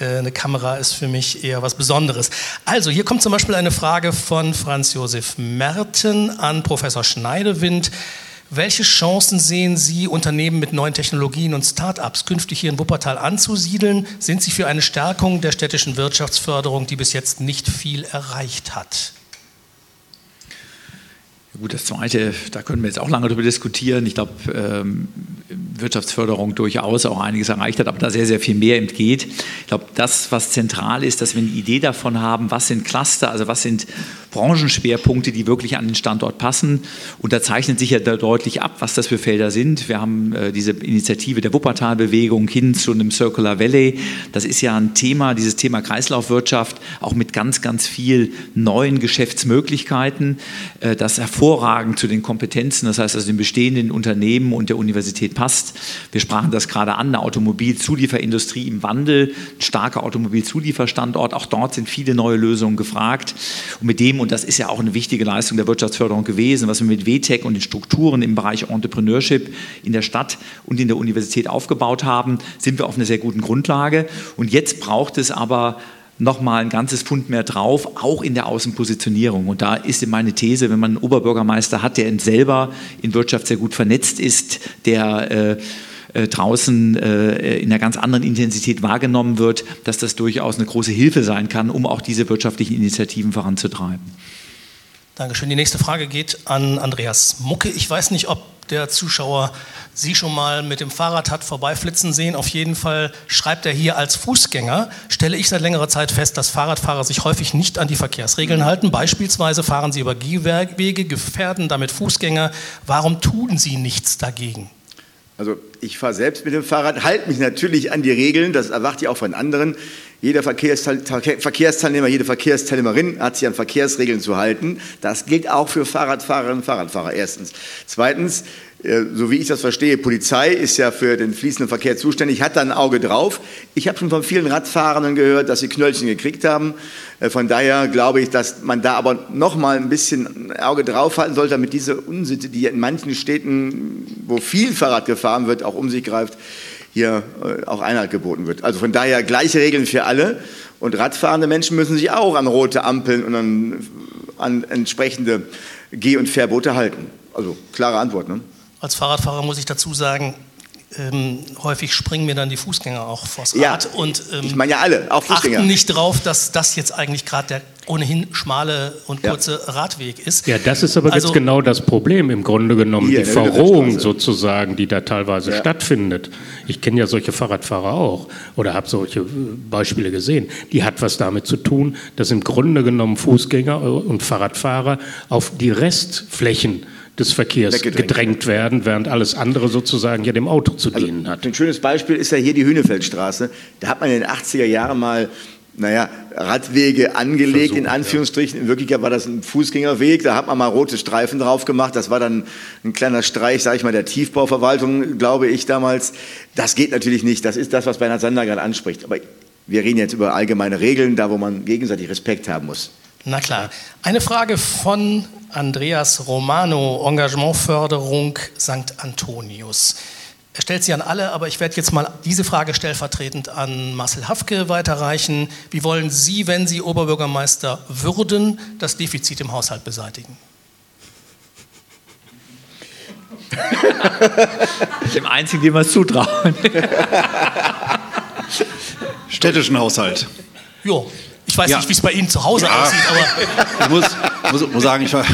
äh, eine Kamera ist für mich eher was Besonderes. Also, hier kommt zum Beispiel eine Frage von Franz Josef Merten an Professor Schneidewind. Welche Chancen sehen Sie, Unternehmen mit neuen Technologien und Start-ups künftig hier in Wuppertal anzusiedeln? Sind Sie für eine Stärkung der städtischen Wirtschaftsförderung, die bis jetzt nicht viel erreicht hat? Gut, das Zweite, da können wir jetzt auch lange darüber diskutieren. Ich glaube, ähm, Wirtschaftsförderung durchaus auch einiges erreicht hat, aber da sehr, sehr viel mehr entgeht. Ich glaube, das, was zentral ist, dass wir eine Idee davon haben, was sind Cluster, also was sind Branchenschwerpunkte, die wirklich an den Standort passen. Und da zeichnet sich ja deutlich ab, was das für Felder sind. Wir haben äh, diese Initiative der Wuppertal-Bewegung hin zu einem Circular Valley. Das ist ja ein Thema, dieses Thema Kreislaufwirtschaft, auch mit ganz, ganz viel neuen Geschäftsmöglichkeiten, äh, das hervorragend zu den Kompetenzen, das heißt also den bestehenden Unternehmen und der Universität passt. Wir sprachen das gerade an, eine Automobilzulieferindustrie im Wandel, ein starker Automobilzulieferstandort. Auch dort sind viele neue Lösungen gefragt. Und mit dem, und das ist ja auch eine wichtige Leistung der Wirtschaftsförderung gewesen, was wir mit WTEC und den Strukturen im Bereich Entrepreneurship in der Stadt und in der Universität aufgebaut haben, sind wir auf einer sehr guten Grundlage. Und jetzt braucht es aber nochmal ein ganzes Pfund mehr drauf, auch in der Außenpositionierung. Und da ist meine These, wenn man einen Oberbürgermeister hat, der selber in Wirtschaft sehr gut vernetzt ist, der äh, äh, draußen äh, in einer ganz anderen Intensität wahrgenommen wird, dass das durchaus eine große Hilfe sein kann, um auch diese wirtschaftlichen Initiativen voranzutreiben. Dankeschön. Die nächste Frage geht an Andreas Mucke. Ich weiß nicht, ob der Zuschauer Sie schon mal mit dem Fahrrad hat vorbeiflitzen sehen. Auf jeden Fall schreibt er hier als Fußgänger, stelle ich seit längerer Zeit fest, dass Fahrradfahrer sich häufig nicht an die Verkehrsregeln halten. Beispielsweise fahren sie über Gehwege, gefährden damit Fußgänger. Warum tun Sie nichts dagegen? Also ich fahre selbst mit dem Fahrrad, halte mich natürlich an die Regeln, das erwarte ich auch von anderen. Jeder Verkehrsteilnehmer, jede Verkehrsteilnehmerin hat sich an Verkehrsregeln zu halten. Das gilt auch für Fahrradfahrerinnen und Fahrradfahrer erstens. Zweitens, so wie ich das verstehe, Polizei ist ja für den fließenden Verkehr zuständig, hat da ein Auge drauf. Ich habe schon von vielen Radfahrenden gehört, dass sie Knöllchen gekriegt haben. Äh, von daher glaube ich, dass man da aber noch mal ein bisschen ein Auge draufhalten sollte, damit diese Unsitte, die in manchen Städten, wo viel Fahrrad gefahren wird, auch um sich greift hier äh, auch Einhalt geboten wird. Also von daher gleiche Regeln für alle. Und radfahrende Menschen müssen sich auch an rote Ampeln und an, an entsprechende Geh- und Verbote halten. Also klare Antwort. Ne? Als Fahrradfahrer muss ich dazu sagen, ähm, häufig springen mir dann die Fußgänger auch vors Rad ja, und ähm, ich meine ja alle, auch Fußgänger. achten nicht drauf, dass das jetzt eigentlich gerade der ohnehin schmale und kurze ja. Radweg ist. Ja, das ist aber also, jetzt genau das Problem im Grunde genommen, die Verrohung sozusagen, die da teilweise ja. stattfindet. Ich kenne ja solche Fahrradfahrer auch oder habe solche äh, Beispiele gesehen. Die hat was damit zu tun, dass im Grunde genommen Fußgänger und Fahrradfahrer auf die Restflächen des Verkehrs gedrängt werden, während alles andere sozusagen ja dem Auto zu also dienen hat. Ein schönes Beispiel ist ja hier die Hünefelsstraße. Da hat man in den 80er Jahren mal naja, Radwege angelegt, Versuch, in Anführungsstrichen. In Wirklichkeit war das ein Fußgängerweg, da hat man mal rote Streifen drauf gemacht. Das war dann ein kleiner Streich, sage ich mal, der Tiefbauverwaltung, glaube ich damals. Das geht natürlich nicht. Das ist das, was Bernhard Sander gerade anspricht. Aber wir reden jetzt über allgemeine Regeln, da wo man gegenseitig Respekt haben muss. Na klar. Eine Frage von Andreas Romano, Engagementförderung St. Antonius. Er stellt sie an alle, aber ich werde jetzt mal diese Frage stellvertretend an Marcel Hafke weiterreichen. Wie wollen Sie, wenn Sie Oberbürgermeister würden, das Defizit im Haushalt beseitigen? Dem einzigen, dem wir es zutrauen. Städtischen Haushalt. Jo, ich weiß ja. nicht, wie es bei Ihnen zu Hause ja. aussieht, aber. Ich muss, muss, muss sagen, ich war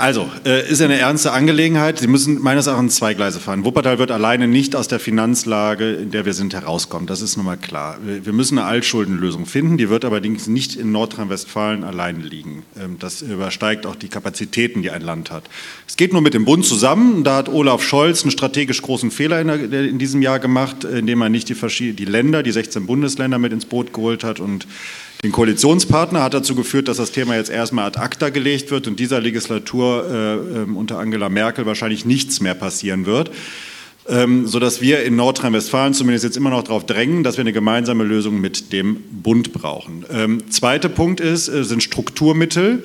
also, äh, ist eine ernste Angelegenheit. Sie müssen meines Erachtens zwei Gleise fahren. Wuppertal wird alleine nicht aus der Finanzlage, in der wir sind, herauskommen. Das ist nun mal klar. Wir müssen eine Altschuldenlösung finden. Die wird allerdings nicht in Nordrhein-Westfalen alleine liegen. Ähm, das übersteigt auch die Kapazitäten, die ein Land hat. Es geht nur mit dem Bund zusammen. Da hat Olaf Scholz einen strategisch großen Fehler in, der, in diesem Jahr gemacht, indem er nicht die, die Länder, die 16 Bundesländer mit ins Boot geholt hat und den Koalitionspartner hat dazu geführt, dass das Thema jetzt erstmal ad acta gelegt wird und dieser Legislatur äh, äh, unter Angela Merkel wahrscheinlich nichts mehr passieren wird. Ähm, sodass wir in Nordrhein-Westfalen zumindest jetzt immer noch darauf drängen, dass wir eine gemeinsame Lösung mit dem Bund brauchen. Ähm, zweiter Punkt ist, äh, sind Strukturmittel.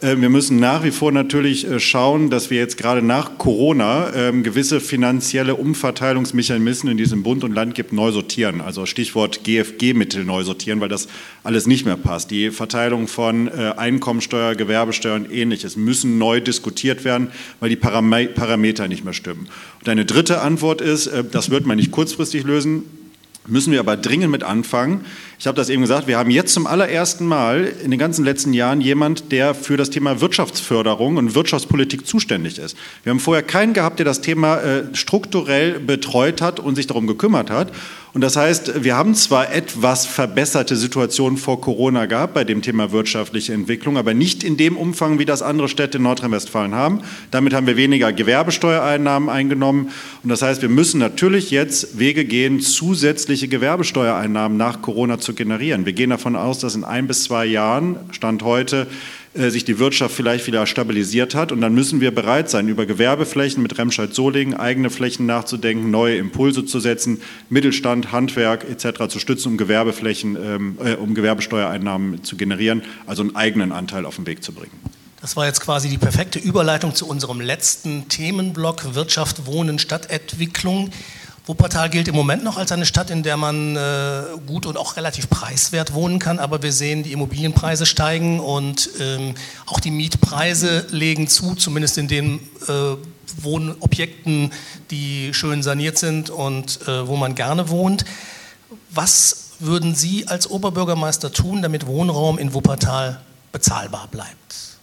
Äh, wir müssen nach wie vor natürlich äh, schauen, dass wir jetzt gerade nach Corona ähm, gewisse finanzielle Umverteilungsmechanismen in diesem Bund und Land gibt, neu sortieren. Also Stichwort GFG-Mittel neu sortieren, weil das alles nicht mehr passt. Die Verteilung von äh, Einkommensteuer, Gewerbesteuer und ähnliches müssen neu diskutiert werden, weil die Parameter nicht mehr stimmen. Und eine dritte Antwort ist, das wird man nicht kurzfristig lösen, müssen wir aber dringend mit anfangen. Ich habe das eben gesagt, wir haben jetzt zum allerersten Mal in den ganzen letzten Jahren jemand, der für das Thema Wirtschaftsförderung und Wirtschaftspolitik zuständig ist. Wir haben vorher keinen gehabt, der das Thema äh, strukturell betreut hat und sich darum gekümmert hat. Und das heißt, wir haben zwar etwas verbesserte Situationen vor Corona gehabt bei dem Thema wirtschaftliche Entwicklung, aber nicht in dem Umfang, wie das andere Städte in Nordrhein-Westfalen haben. Damit haben wir weniger Gewerbesteuereinnahmen eingenommen. Und das heißt, wir müssen natürlich jetzt Wege gehen, zusätzliche Gewerbesteuereinnahmen nach Corona zu generieren. Wir gehen davon aus, dass in ein bis zwei Jahren, Stand heute, äh, sich die Wirtschaft vielleicht wieder stabilisiert hat. Und dann müssen wir bereit sein, über Gewerbeflächen mit Remscheid-Solingen eigene Flächen nachzudenken, neue Impulse zu setzen, Mittelstand, Handwerk etc. zu stützen, um Gewerbeflächen, ähm, äh, um Gewerbesteuereinnahmen zu generieren, also einen eigenen Anteil auf den Weg zu bringen. Das war jetzt quasi die perfekte Überleitung zu unserem letzten Themenblock Wirtschaft, Wohnen, Stadtentwicklung. Wuppertal gilt im Moment noch als eine Stadt, in der man äh, gut und auch relativ preiswert wohnen kann, aber wir sehen, die Immobilienpreise steigen und ähm, auch die Mietpreise legen zu, zumindest in den äh, Wohnobjekten, die schön saniert sind und äh, wo man gerne wohnt. Was würden Sie als Oberbürgermeister tun, damit Wohnraum in Wuppertal bezahlbar bleibt?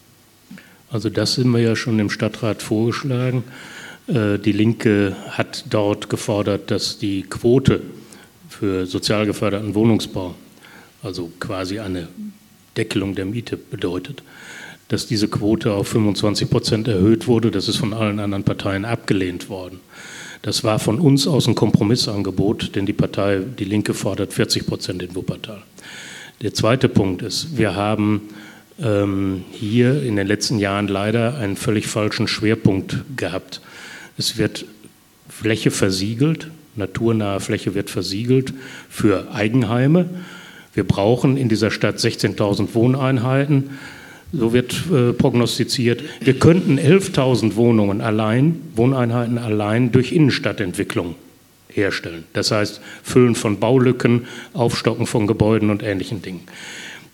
Also das sind wir ja schon im Stadtrat vorgeschlagen. Äh, die Linke hat dort gefordert, dass die Quote für sozial geförderten Wohnungsbau, also quasi eine Deckelung der Miete bedeutet, dass diese Quote auf 25 Prozent erhöht wurde. Das ist von allen anderen Parteien abgelehnt worden. Das war von uns aus ein Kompromissangebot, denn die Partei, die Linke, fordert 40 Prozent in Wuppertal. Der zweite Punkt ist, wir haben ähm, hier in den letzten Jahren leider einen völlig falschen Schwerpunkt gehabt. Es wird Fläche versiegelt, naturnahe Fläche wird versiegelt für Eigenheime. Wir brauchen in dieser Stadt 16.000 Wohneinheiten. So wird äh, prognostiziert. Wir könnten 11.000 Wohnungen allein, Wohneinheiten allein durch Innenstadtentwicklung herstellen. Das heißt, Füllen von Baulücken, Aufstocken von Gebäuden und ähnlichen Dingen.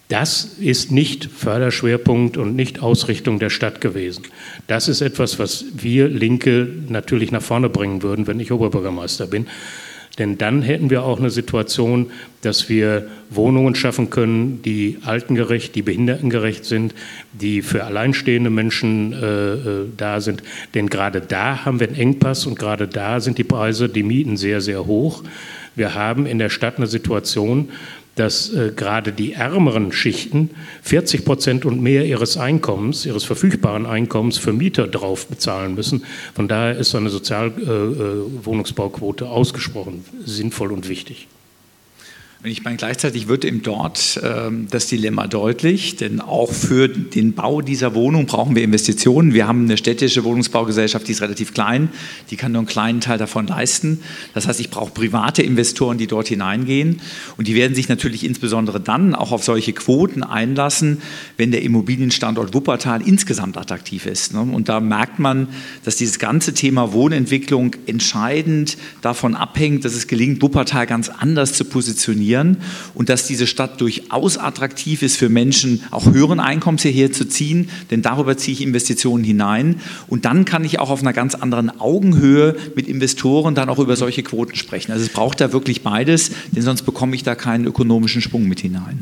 Das ist nicht Förderschwerpunkt und nicht Ausrichtung der Stadt gewesen. Das ist etwas, was wir Linke natürlich nach vorne bringen würden, wenn ich Oberbürgermeister bin. Denn dann hätten wir auch eine Situation, dass wir Wohnungen schaffen können, die altengerecht, die behindertengerecht sind, die für alleinstehende Menschen äh, äh da sind. Denn gerade da haben wir einen Engpass und gerade da sind die Preise, die Mieten sehr, sehr hoch. Wir haben in der Stadt eine Situation, dass äh, gerade die ärmeren Schichten 40 Prozent und mehr ihres Einkommens, ihres verfügbaren Einkommens für Mieter drauf bezahlen müssen. Von daher ist eine Sozialwohnungsbauquote äh, äh ausgesprochen sinnvoll und wichtig. Und ich meine, gleichzeitig wird eben dort äh, das Dilemma deutlich, denn auch für den Bau dieser Wohnung brauchen wir Investitionen. Wir haben eine städtische Wohnungsbaugesellschaft, die ist relativ klein, die kann nur einen kleinen Teil davon leisten. Das heißt, ich brauche private Investoren, die dort hineingehen. Und die werden sich natürlich insbesondere dann auch auf solche Quoten einlassen, wenn der Immobilienstandort Wuppertal insgesamt attraktiv ist. Ne? Und da merkt man, dass dieses ganze Thema Wohnentwicklung entscheidend davon abhängt, dass es gelingt, Wuppertal ganz anders zu positionieren funktionieren und dass diese Stadt durchaus attraktiv ist für Menschen, auch höheren Einkommens hierher zu ziehen, denn darüber ziehe ich Investitionen hinein und dann kann ich auch auf einer ganz anderen Augenhöhe mit Investoren dann auch über solche Quoten sprechen. Also es braucht da wirklich beides, denn sonst bekomme ich da keinen ökonomischen Sprung mit hinein.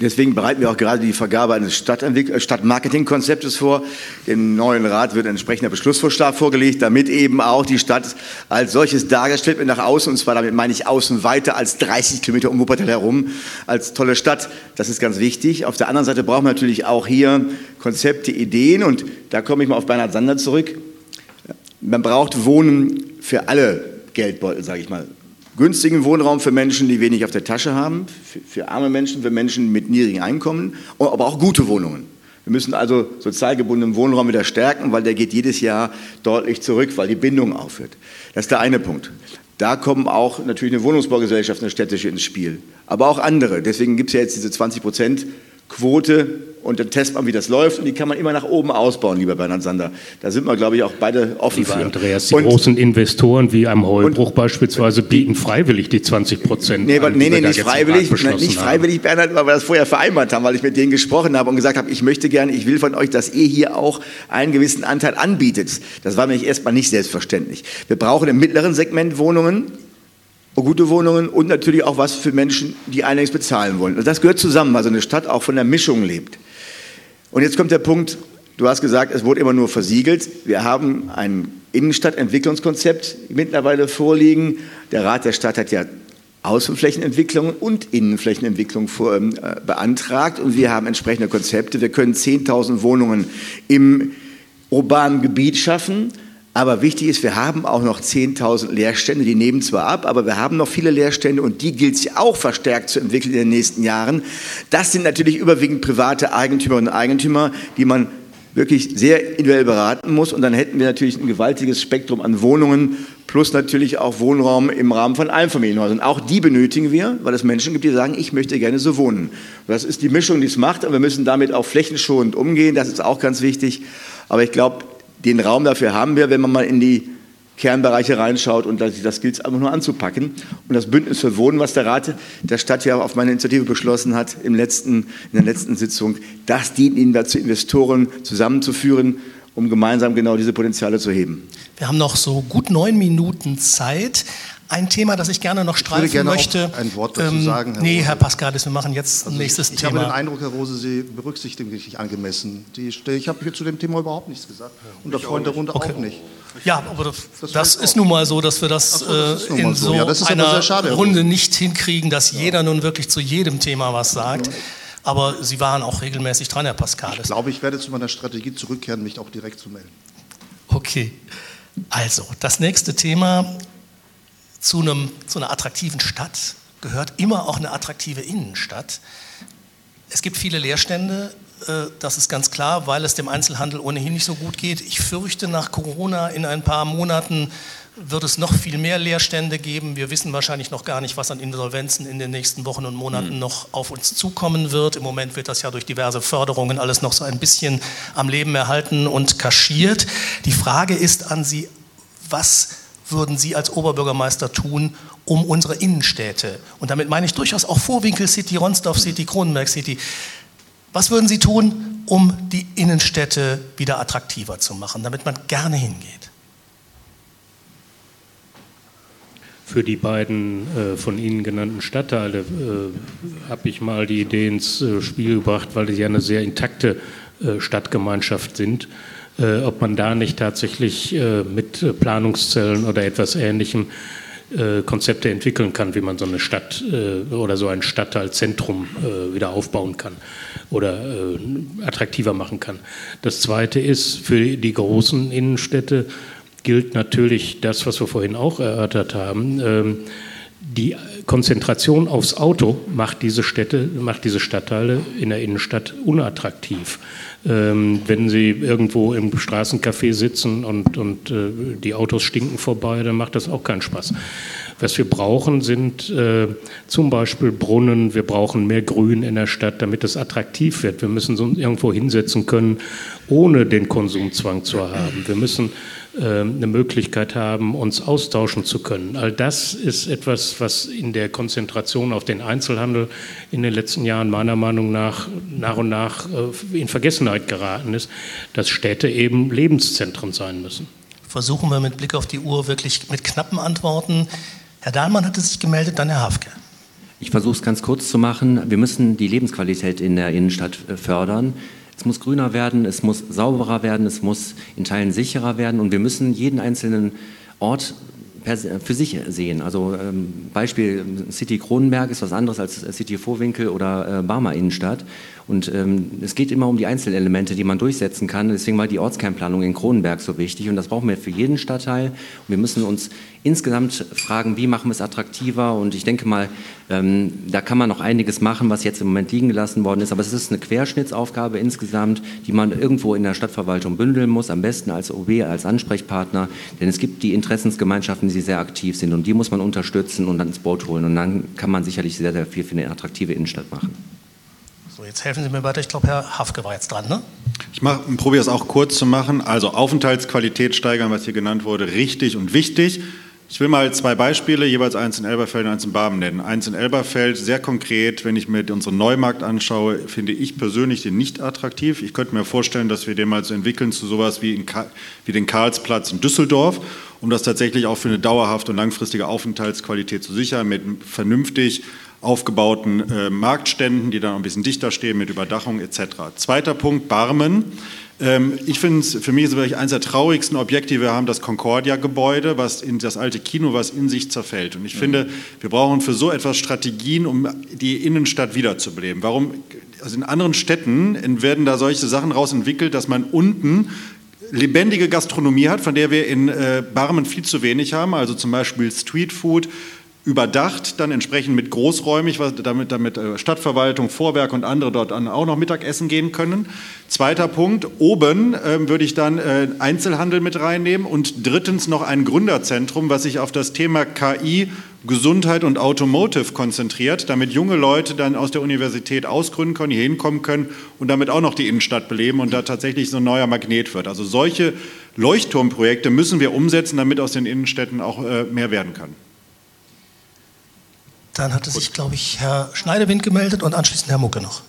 Deswegen bereiten wir auch gerade die Vergabe eines äh, Stadtmarketingkonzeptes vor. Dem neuen Rat wird ein entsprechender Beschlussvorschlag vorgelegt, damit eben auch die Stadt als solches dargestellt wird nach außen. Und zwar damit meine ich außen weiter als 30 Kilometer um Wuppertal herum, als tolle Stadt. Das ist ganz wichtig. Auf der anderen Seite brauchen wir natürlich auch hier Konzepte, Ideen. Und da komme ich mal auf Bernhard Sander zurück. Man braucht Wohnen für alle Geldbeutel, sage ich mal günstigen Wohnraum für Menschen, die wenig auf der Tasche haben, für, für arme Menschen, für Menschen mit niedrigen Einkommen, aber auch gute Wohnungen. Wir müssen also sozial gebundenen Wohnraum wieder stärken, weil der geht jedes Jahr deutlich zurück, weil die Bindung aufhört. Das ist der eine Punkt. Da kommen auch natürlich eine Wohnungsbaugesellschaft, eine städtische ins Spiel, aber auch andere. Deswegen gibt es ja jetzt diese 20 Prozent Quote und dann testet man, wie das läuft und die kann man immer nach oben ausbauen, lieber Bernhard Sander. Da sind wir, glaube ich, auch beide offen lieber für. Andreas, die und, großen Investoren wie am Heubruch beispielsweise bieten freiwillig die 20 Prozent. Nee, an, nee, nee, nicht freiwillig, nicht freiwillig, Bernhard, weil wir das vorher vereinbart haben, weil ich mit denen gesprochen habe und gesagt habe, ich möchte gerne, ich will von euch, dass ihr hier auch einen gewissen Anteil anbietet. Das war mir erstmal nicht selbstverständlich. Wir brauchen im mittleren Segment Wohnungen, gute Wohnungen und natürlich auch was für Menschen, die einiges bezahlen wollen. Also das gehört zusammen, weil so eine Stadt auch von der Mischung lebt. Und jetzt kommt der Punkt, du hast gesagt, es wurde immer nur versiegelt. Wir haben ein Innenstadtentwicklungskonzept mittlerweile vorliegen. Der Rat der Stadt hat ja Außenflächenentwicklung und Innenflächenentwicklung vor, äh, beantragt und wir haben entsprechende Konzepte. Wir können 10.000 Wohnungen im urbanen Gebiet schaffen aber wichtig ist, wir haben auch noch 10.000 Leerstände, die nehmen zwar ab, aber wir haben noch viele Leerstände und die gilt es auch verstärkt zu entwickeln in den nächsten Jahren. Das sind natürlich überwiegend private Eigentümerinnen und Eigentümer, die man wirklich sehr individuell beraten muss. Und dann hätten wir natürlich ein gewaltiges Spektrum an Wohnungen plus natürlich auch Wohnraum im Rahmen von Einfamilienhäusern. Auch die benötigen wir, weil es Menschen gibt, die sagen, ich möchte gerne so wohnen. Das ist die Mischung, die es macht, aber wir müssen damit auch flächenschonend umgehen. Das ist auch ganz wichtig. Aber ich glaube, den Raum dafür haben wir, wenn man mal in die Kernbereiche reinschaut und das, das gilt es einfach nur anzupacken. Und das Bündnis für Wohnen, was der Rat der Stadt ja auf meine Initiative beschlossen hat im letzten, in der letzten Sitzung, das dient Ihnen dazu, Investoren zusammenzuführen, um gemeinsam genau diese Potenziale zu heben. Wir haben noch so gut neun Minuten Zeit. Ein Thema, das ich gerne noch streifen ich würde gerne möchte. ein Wort dazu ähm, sagen. Herr nee, Rose. Herr Pascalis, wir machen jetzt also nächstes ich, Thema. Ich habe den Eindruck, Herr Rose, Sie berücksichtigen mich nicht angemessen. Die, ich habe hier zu dem Thema überhaupt nichts gesagt. Und der Freund darunter okay. auch nicht. Ja, aber das, das, das ist nun mal so, dass wir das, so, das äh, in so, ja, einer schade, Runde nicht hinkriegen, dass ja. jeder nun wirklich zu jedem Thema was sagt. Aber Sie waren auch regelmäßig dran, Herr Pascalis. Ich glaube, ich werde zu meiner Strategie zurückkehren, mich auch direkt zu melden. Okay. Also, das nächste Thema zu, einem, zu einer attraktiven Stadt gehört immer auch eine attraktive Innenstadt. Es gibt viele Leerstände, äh, das ist ganz klar, weil es dem Einzelhandel ohnehin nicht so gut geht. Ich fürchte, nach Corona in ein paar Monaten wird es noch viel mehr Leerstände geben. Wir wissen wahrscheinlich noch gar nicht, was an Insolvenzen in den nächsten Wochen und Monaten mhm. noch auf uns zukommen wird. Im Moment wird das ja durch diverse Förderungen alles noch so ein bisschen am Leben erhalten und kaschiert. Die Frage ist an Sie, was würden Sie als Oberbürgermeister tun, um unsere Innenstädte, und damit meine ich durchaus auch Vorwinkel City, Ronsdorf City, Kronenberg City, was würden Sie tun, um die Innenstädte wieder attraktiver zu machen, damit man gerne hingeht? Für die beiden äh, von Ihnen genannten Stadtteile äh, habe ich mal die Idee ins äh, Spiel gebracht, weil sie ja eine sehr intakte äh, Stadtgemeinschaft sind äh, ob man da nicht tatsächlich äh, mit Planungszellen oder etwas Ähnlichem äh, Konzepte entwickeln kann, wie man so eine Stadt oder so ein Stadtteilzentrum wieder aufbauen kann oder attraktiver machen kann. Das Zweite ist, für die großen Innenstädte gilt natürlich das, was wir vorhin auch erörtert haben. Ähm, die Konzentration aufs Auto macht diese Städte, macht diese Stadtteile in der Innenstadt unattraktiv. Ähm, wenn Sie irgendwo im Straßencafé sitzen und, und äh, die Autos stinken vorbei, dann macht das auch keinen Spaß. Was wir brauchen, sind äh, zum Beispiel Brunnen. Wir brauchen mehr Grün in der Stadt, damit es attraktiv wird. Wir müssen uns irgendwo hinsetzen können, ohne den Konsumzwang zu haben. Wir müssen eine Möglichkeit haben, uns austauschen zu können. All das ist etwas, was in der Konzentration auf den Einzelhandel in den letzten Jahren meiner Meinung nach nach und nach äh, in Vergessenheit geraten ist, dass Städte eben Lebenszentren sein müssen. Versuchen wir mit Blick auf die Uhr wirklich mit knappen Antworten Herr Dahlmann hatte sich gemeldet, dann Herr Hafke. Ich versuche es ganz kurz zu machen. Wir müssen die Lebensqualität in der Innenstadt äh, fördern. Es muss grüner werden, es muss sauberer werden, es muss in Teilen sicherer werden und wir müssen jeden einzelnen Ort für sich sehen. Also ähm, Beispiel City Kronenberg ist was anderes als City Vorwinkel oder äh, Barmer Innenstadt. Und ähm, es geht immer um die Einzelelemente, die man durchsetzen kann. Deswegen war die Ortskernplanung in Kronenberg so wichtig. Und das brauchen wir für jeden Stadtteil. Und wir müssen uns insgesamt fragen, wie machen wir es attraktiver. Und ich denke mal, ähm, da kann man noch einiges machen, was jetzt im Moment liegen gelassen worden ist. Aber es ist eine Querschnittsaufgabe insgesamt, die man irgendwo in der Stadtverwaltung bündeln muss. Am besten als OB, als Ansprechpartner. Denn es gibt die Interessensgemeinschaften, die sehr aktiv sind. Und die muss man unterstützen und dann ins Boot holen. Und dann kann man sicherlich sehr, sehr viel für eine attraktive Innenstadt machen. So, jetzt helfen Sie mir weiter. Ich glaube, Herr Hafke war jetzt dran, ne? Ich probiere es auch kurz zu machen. Also Aufenthaltsqualität steigern, was hier genannt wurde, richtig und wichtig. Ich will mal zwei Beispiele, jeweils eins in Elberfeld und eins in Barmen nennen. Eins in Elberfeld, sehr konkret, wenn ich mir unseren Neumarkt anschaue, finde ich persönlich den nicht attraktiv. Ich könnte mir vorstellen, dass wir den mal so entwickeln zu sowas wie, wie den Karlsplatz in Düsseldorf, um das tatsächlich auch für eine dauerhafte und langfristige Aufenthaltsqualität zu sichern, mit vernünftig aufgebauten äh, Marktständen, die dann ein bisschen dichter stehen mit Überdachung etc. Zweiter Punkt, Barmen. Ähm, ich finde es, für mich ist es wirklich eines der traurigsten Objekte, die wir haben, das Concordia-Gebäude, was in das alte Kino, was in sich zerfällt. Und ich mhm. finde, wir brauchen für so etwas Strategien, um die Innenstadt wiederzubeleben. Warum? Also in anderen Städten werden da solche Sachen rausentwickelt, dass man unten lebendige Gastronomie hat, von der wir in äh, Barmen viel zu wenig haben, also zum Beispiel Streetfood, überdacht, dann entsprechend mit großräumig, damit, damit äh, Stadtverwaltung, Vorwerk und andere dort auch noch Mittagessen gehen können. Zweiter Punkt, oben äh, würde ich dann äh, Einzelhandel mit reinnehmen und drittens noch ein Gründerzentrum, was sich auf das Thema KI, Gesundheit und Automotive konzentriert, damit junge Leute dann aus der Universität ausgründen können, hier hinkommen können und damit auch noch die Innenstadt beleben und da tatsächlich so ein neuer Magnet wird. Also solche Leuchtturmprojekte müssen wir umsetzen, damit aus den Innenstädten auch äh, mehr werden kann. Dann hatte sich, glaube ich, Herr Schneidewind gemeldet und anschließend Herr Mucke noch.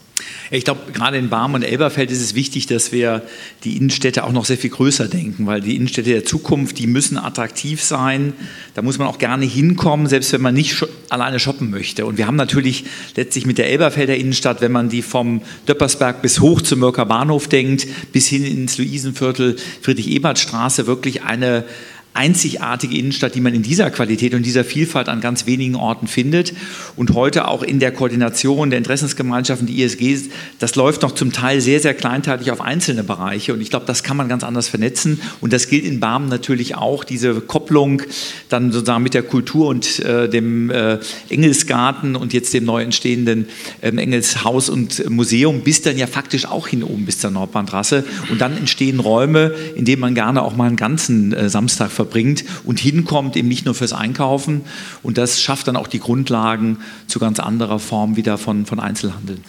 Ich glaube, gerade in Barm und Elberfeld ist es wichtig, dass wir die Innenstädte auch noch sehr viel größer denken, weil die Innenstädte der Zukunft, die müssen attraktiv sein. Da muss man auch gerne hinkommen, selbst wenn man nicht alleine shoppen möchte. Und wir haben natürlich letztlich mit der Elberfelder Innenstadt, wenn man die vom Döppersberg bis hoch zum Mörker Bahnhof denkt, bis hin ins Luisenviertel, Friedrich-Ebert-Straße, wirklich eine einzigartige Innenstadt, die man in dieser Qualität und dieser Vielfalt an ganz wenigen Orten findet. Und heute auch in der Koordination der Interessensgemeinschaften, die ISG, das läuft noch zum Teil sehr, sehr kleinteilig auf einzelne Bereiche. Und ich glaube, das kann man ganz anders vernetzen. Und das gilt in Barmen natürlich auch, diese Kopplung dann sozusagen mit der Kultur und äh, dem äh, Engelsgarten und jetzt dem neu entstehenden äh, Engelshaus und Museum bis dann ja faktisch auch hin oben bis zur Nordbahntrasse. Und dann entstehen Räume, in denen man gerne auch mal einen ganzen äh, Samstag verbringt und hinkommt, eben nicht nur fürs Einkaufen. Und das schafft dann auch die Grundlagen zu ganz anderer Form wieder von, von Einzelhandel.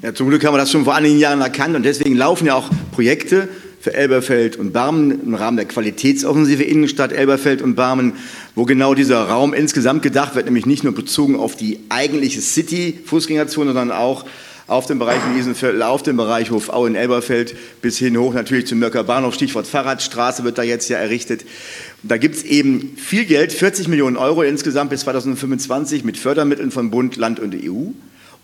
Ja, zum Glück haben wir das schon vor einigen Jahren erkannt und deswegen laufen ja auch Projekte für Elberfeld und Barmen im Rahmen der Qualitätsoffensive Innenstadt Elberfeld und Barmen, wo genau dieser Raum insgesamt gedacht wird, nämlich nicht nur bezogen auf die eigentliche City-Fußgängerzone, sondern auch auf dem Bereich Wiesenviertel, auf dem Bereich Hofau in Elberfeld bis hin hoch natürlich zum Mörker Bahnhof. Stichwort Fahrradstraße wird da jetzt ja errichtet. Da gibt es eben viel Geld, 40 Millionen Euro insgesamt bis 2025 mit Fördermitteln von Bund, Land und EU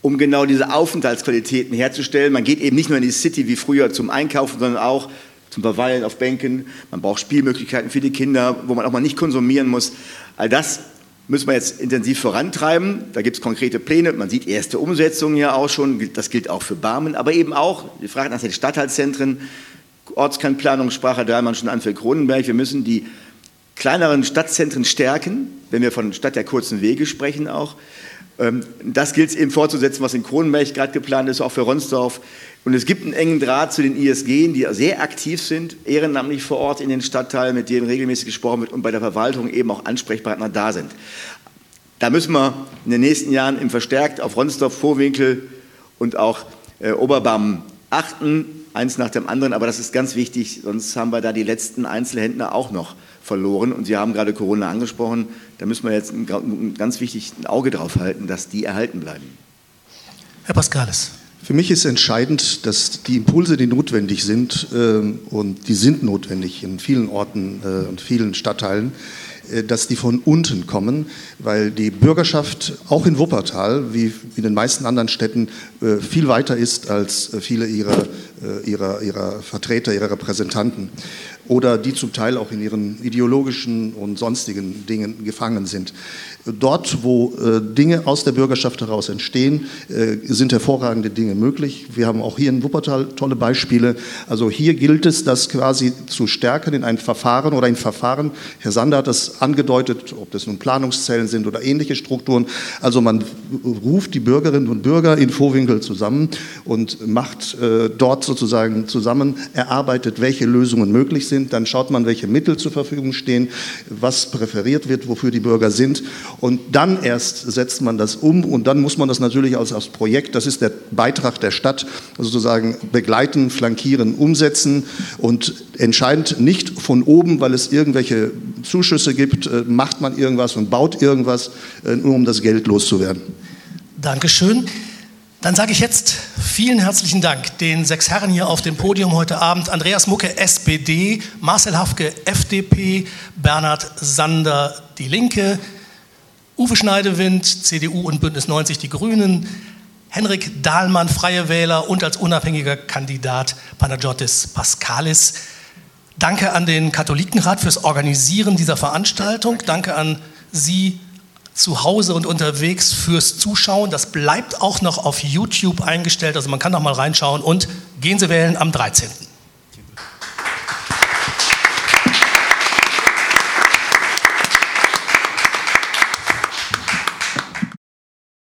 um genau diese Aufenthaltsqualitäten herzustellen. Man geht eben nicht nur in die City wie früher zum Einkaufen, sondern auch zum Verweilen auf Bänken. Man braucht Spielmöglichkeiten für die Kinder, wo man auch mal nicht konsumieren muss. All das müssen wir jetzt intensiv vorantreiben. Da gibt es konkrete Pläne. Man sieht erste Umsetzungen ja auch schon. Das gilt auch für Barmen, aber eben auch die Frage nach den Stadtteilzentren, Ortskernplanung, sprach Herr Dahlmann schon an für Kronenberg. Wir müssen die kleineren Stadtzentren stärken, wenn wir von Stadt der kurzen Wege sprechen auch. Ähm, das gilt es eben fortzusetzen, was in Kronenberg gerade geplant ist, auch für Ronsdorf. Und es gibt einen engen Draht zu den ISG, die sehr aktiv sind, ehrenamtlich vor Ort in den Stadtteilen, mit denen regelmäßig gesprochen wird und bei der Verwaltung eben auch Ansprechpartner da sind. Da müssen wir in den nächsten Jahren im verstärkt auf Ronsdorf, Vorwinkel und auch äh, Oberbaum achten, eins nach dem anderen. Aber das ist ganz wichtig, sonst haben wir da die letzten Einzelhändler auch noch verloren. Und Sie haben gerade Corona angesprochen. Da müssen wir jetzt ein, ganz wichtig ein Auge drauf halten, dass die erhalten bleiben. Herr Pascalis. Für mich ist entscheidend, dass die Impulse, die notwendig sind, äh, und die sind notwendig in vielen Orten äh, und vielen Stadtteilen, äh, dass die von unten kommen, weil die Bürgerschaft auch in Wuppertal, wie in den meisten anderen Städten, äh, viel weiter ist als viele ihrer, äh, ihrer, ihrer Vertreter, ihrer Repräsentanten oder die zum Teil auch in ihren ideologischen und sonstigen Dingen gefangen sind. Dort, wo äh, Dinge aus der Bürgerschaft heraus entstehen, äh, sind hervorragende Dinge möglich. Wir haben auch hier in Wuppertal tolle Beispiele. Also hier gilt es, das quasi zu stärken in ein Verfahren oder ein Verfahren. Herr Sander hat das angedeutet, ob das nun Planungszellen sind oder ähnliche Strukturen. Also man ruft die Bürgerinnen und Bürger in Vorwinkel zusammen und macht äh, dort sozusagen zusammen, erarbeitet, welche Lösungen möglich sind. Dann schaut man, welche Mittel zur Verfügung stehen, was präferiert wird, wofür die Bürger sind. Und dann erst setzt man das um und dann muss man das natürlich als, als Projekt, das ist der Beitrag der Stadt, sozusagen begleiten, flankieren, umsetzen und entscheidend nicht von oben, weil es irgendwelche Zuschüsse gibt, äh, macht man irgendwas und baut irgendwas, äh, nur um das Geld loszuwerden. Dankeschön. Dann sage ich jetzt vielen herzlichen Dank den sechs Herren hier auf dem Podium heute Abend. Andreas Mucke, SPD, Marcel Hafke, FDP, Bernhard Sander, Die Linke, Uwe Schneidewind, CDU und Bündnis 90 Die Grünen, Henrik Dahlmann, Freie Wähler und als unabhängiger Kandidat Panagiotis Pascalis. Danke an den Katholikenrat fürs Organisieren dieser Veranstaltung. Danke an Sie zu Hause und unterwegs fürs Zuschauen. Das bleibt auch noch auf YouTube eingestellt, also man kann noch mal reinschauen und gehen Sie wählen am 13.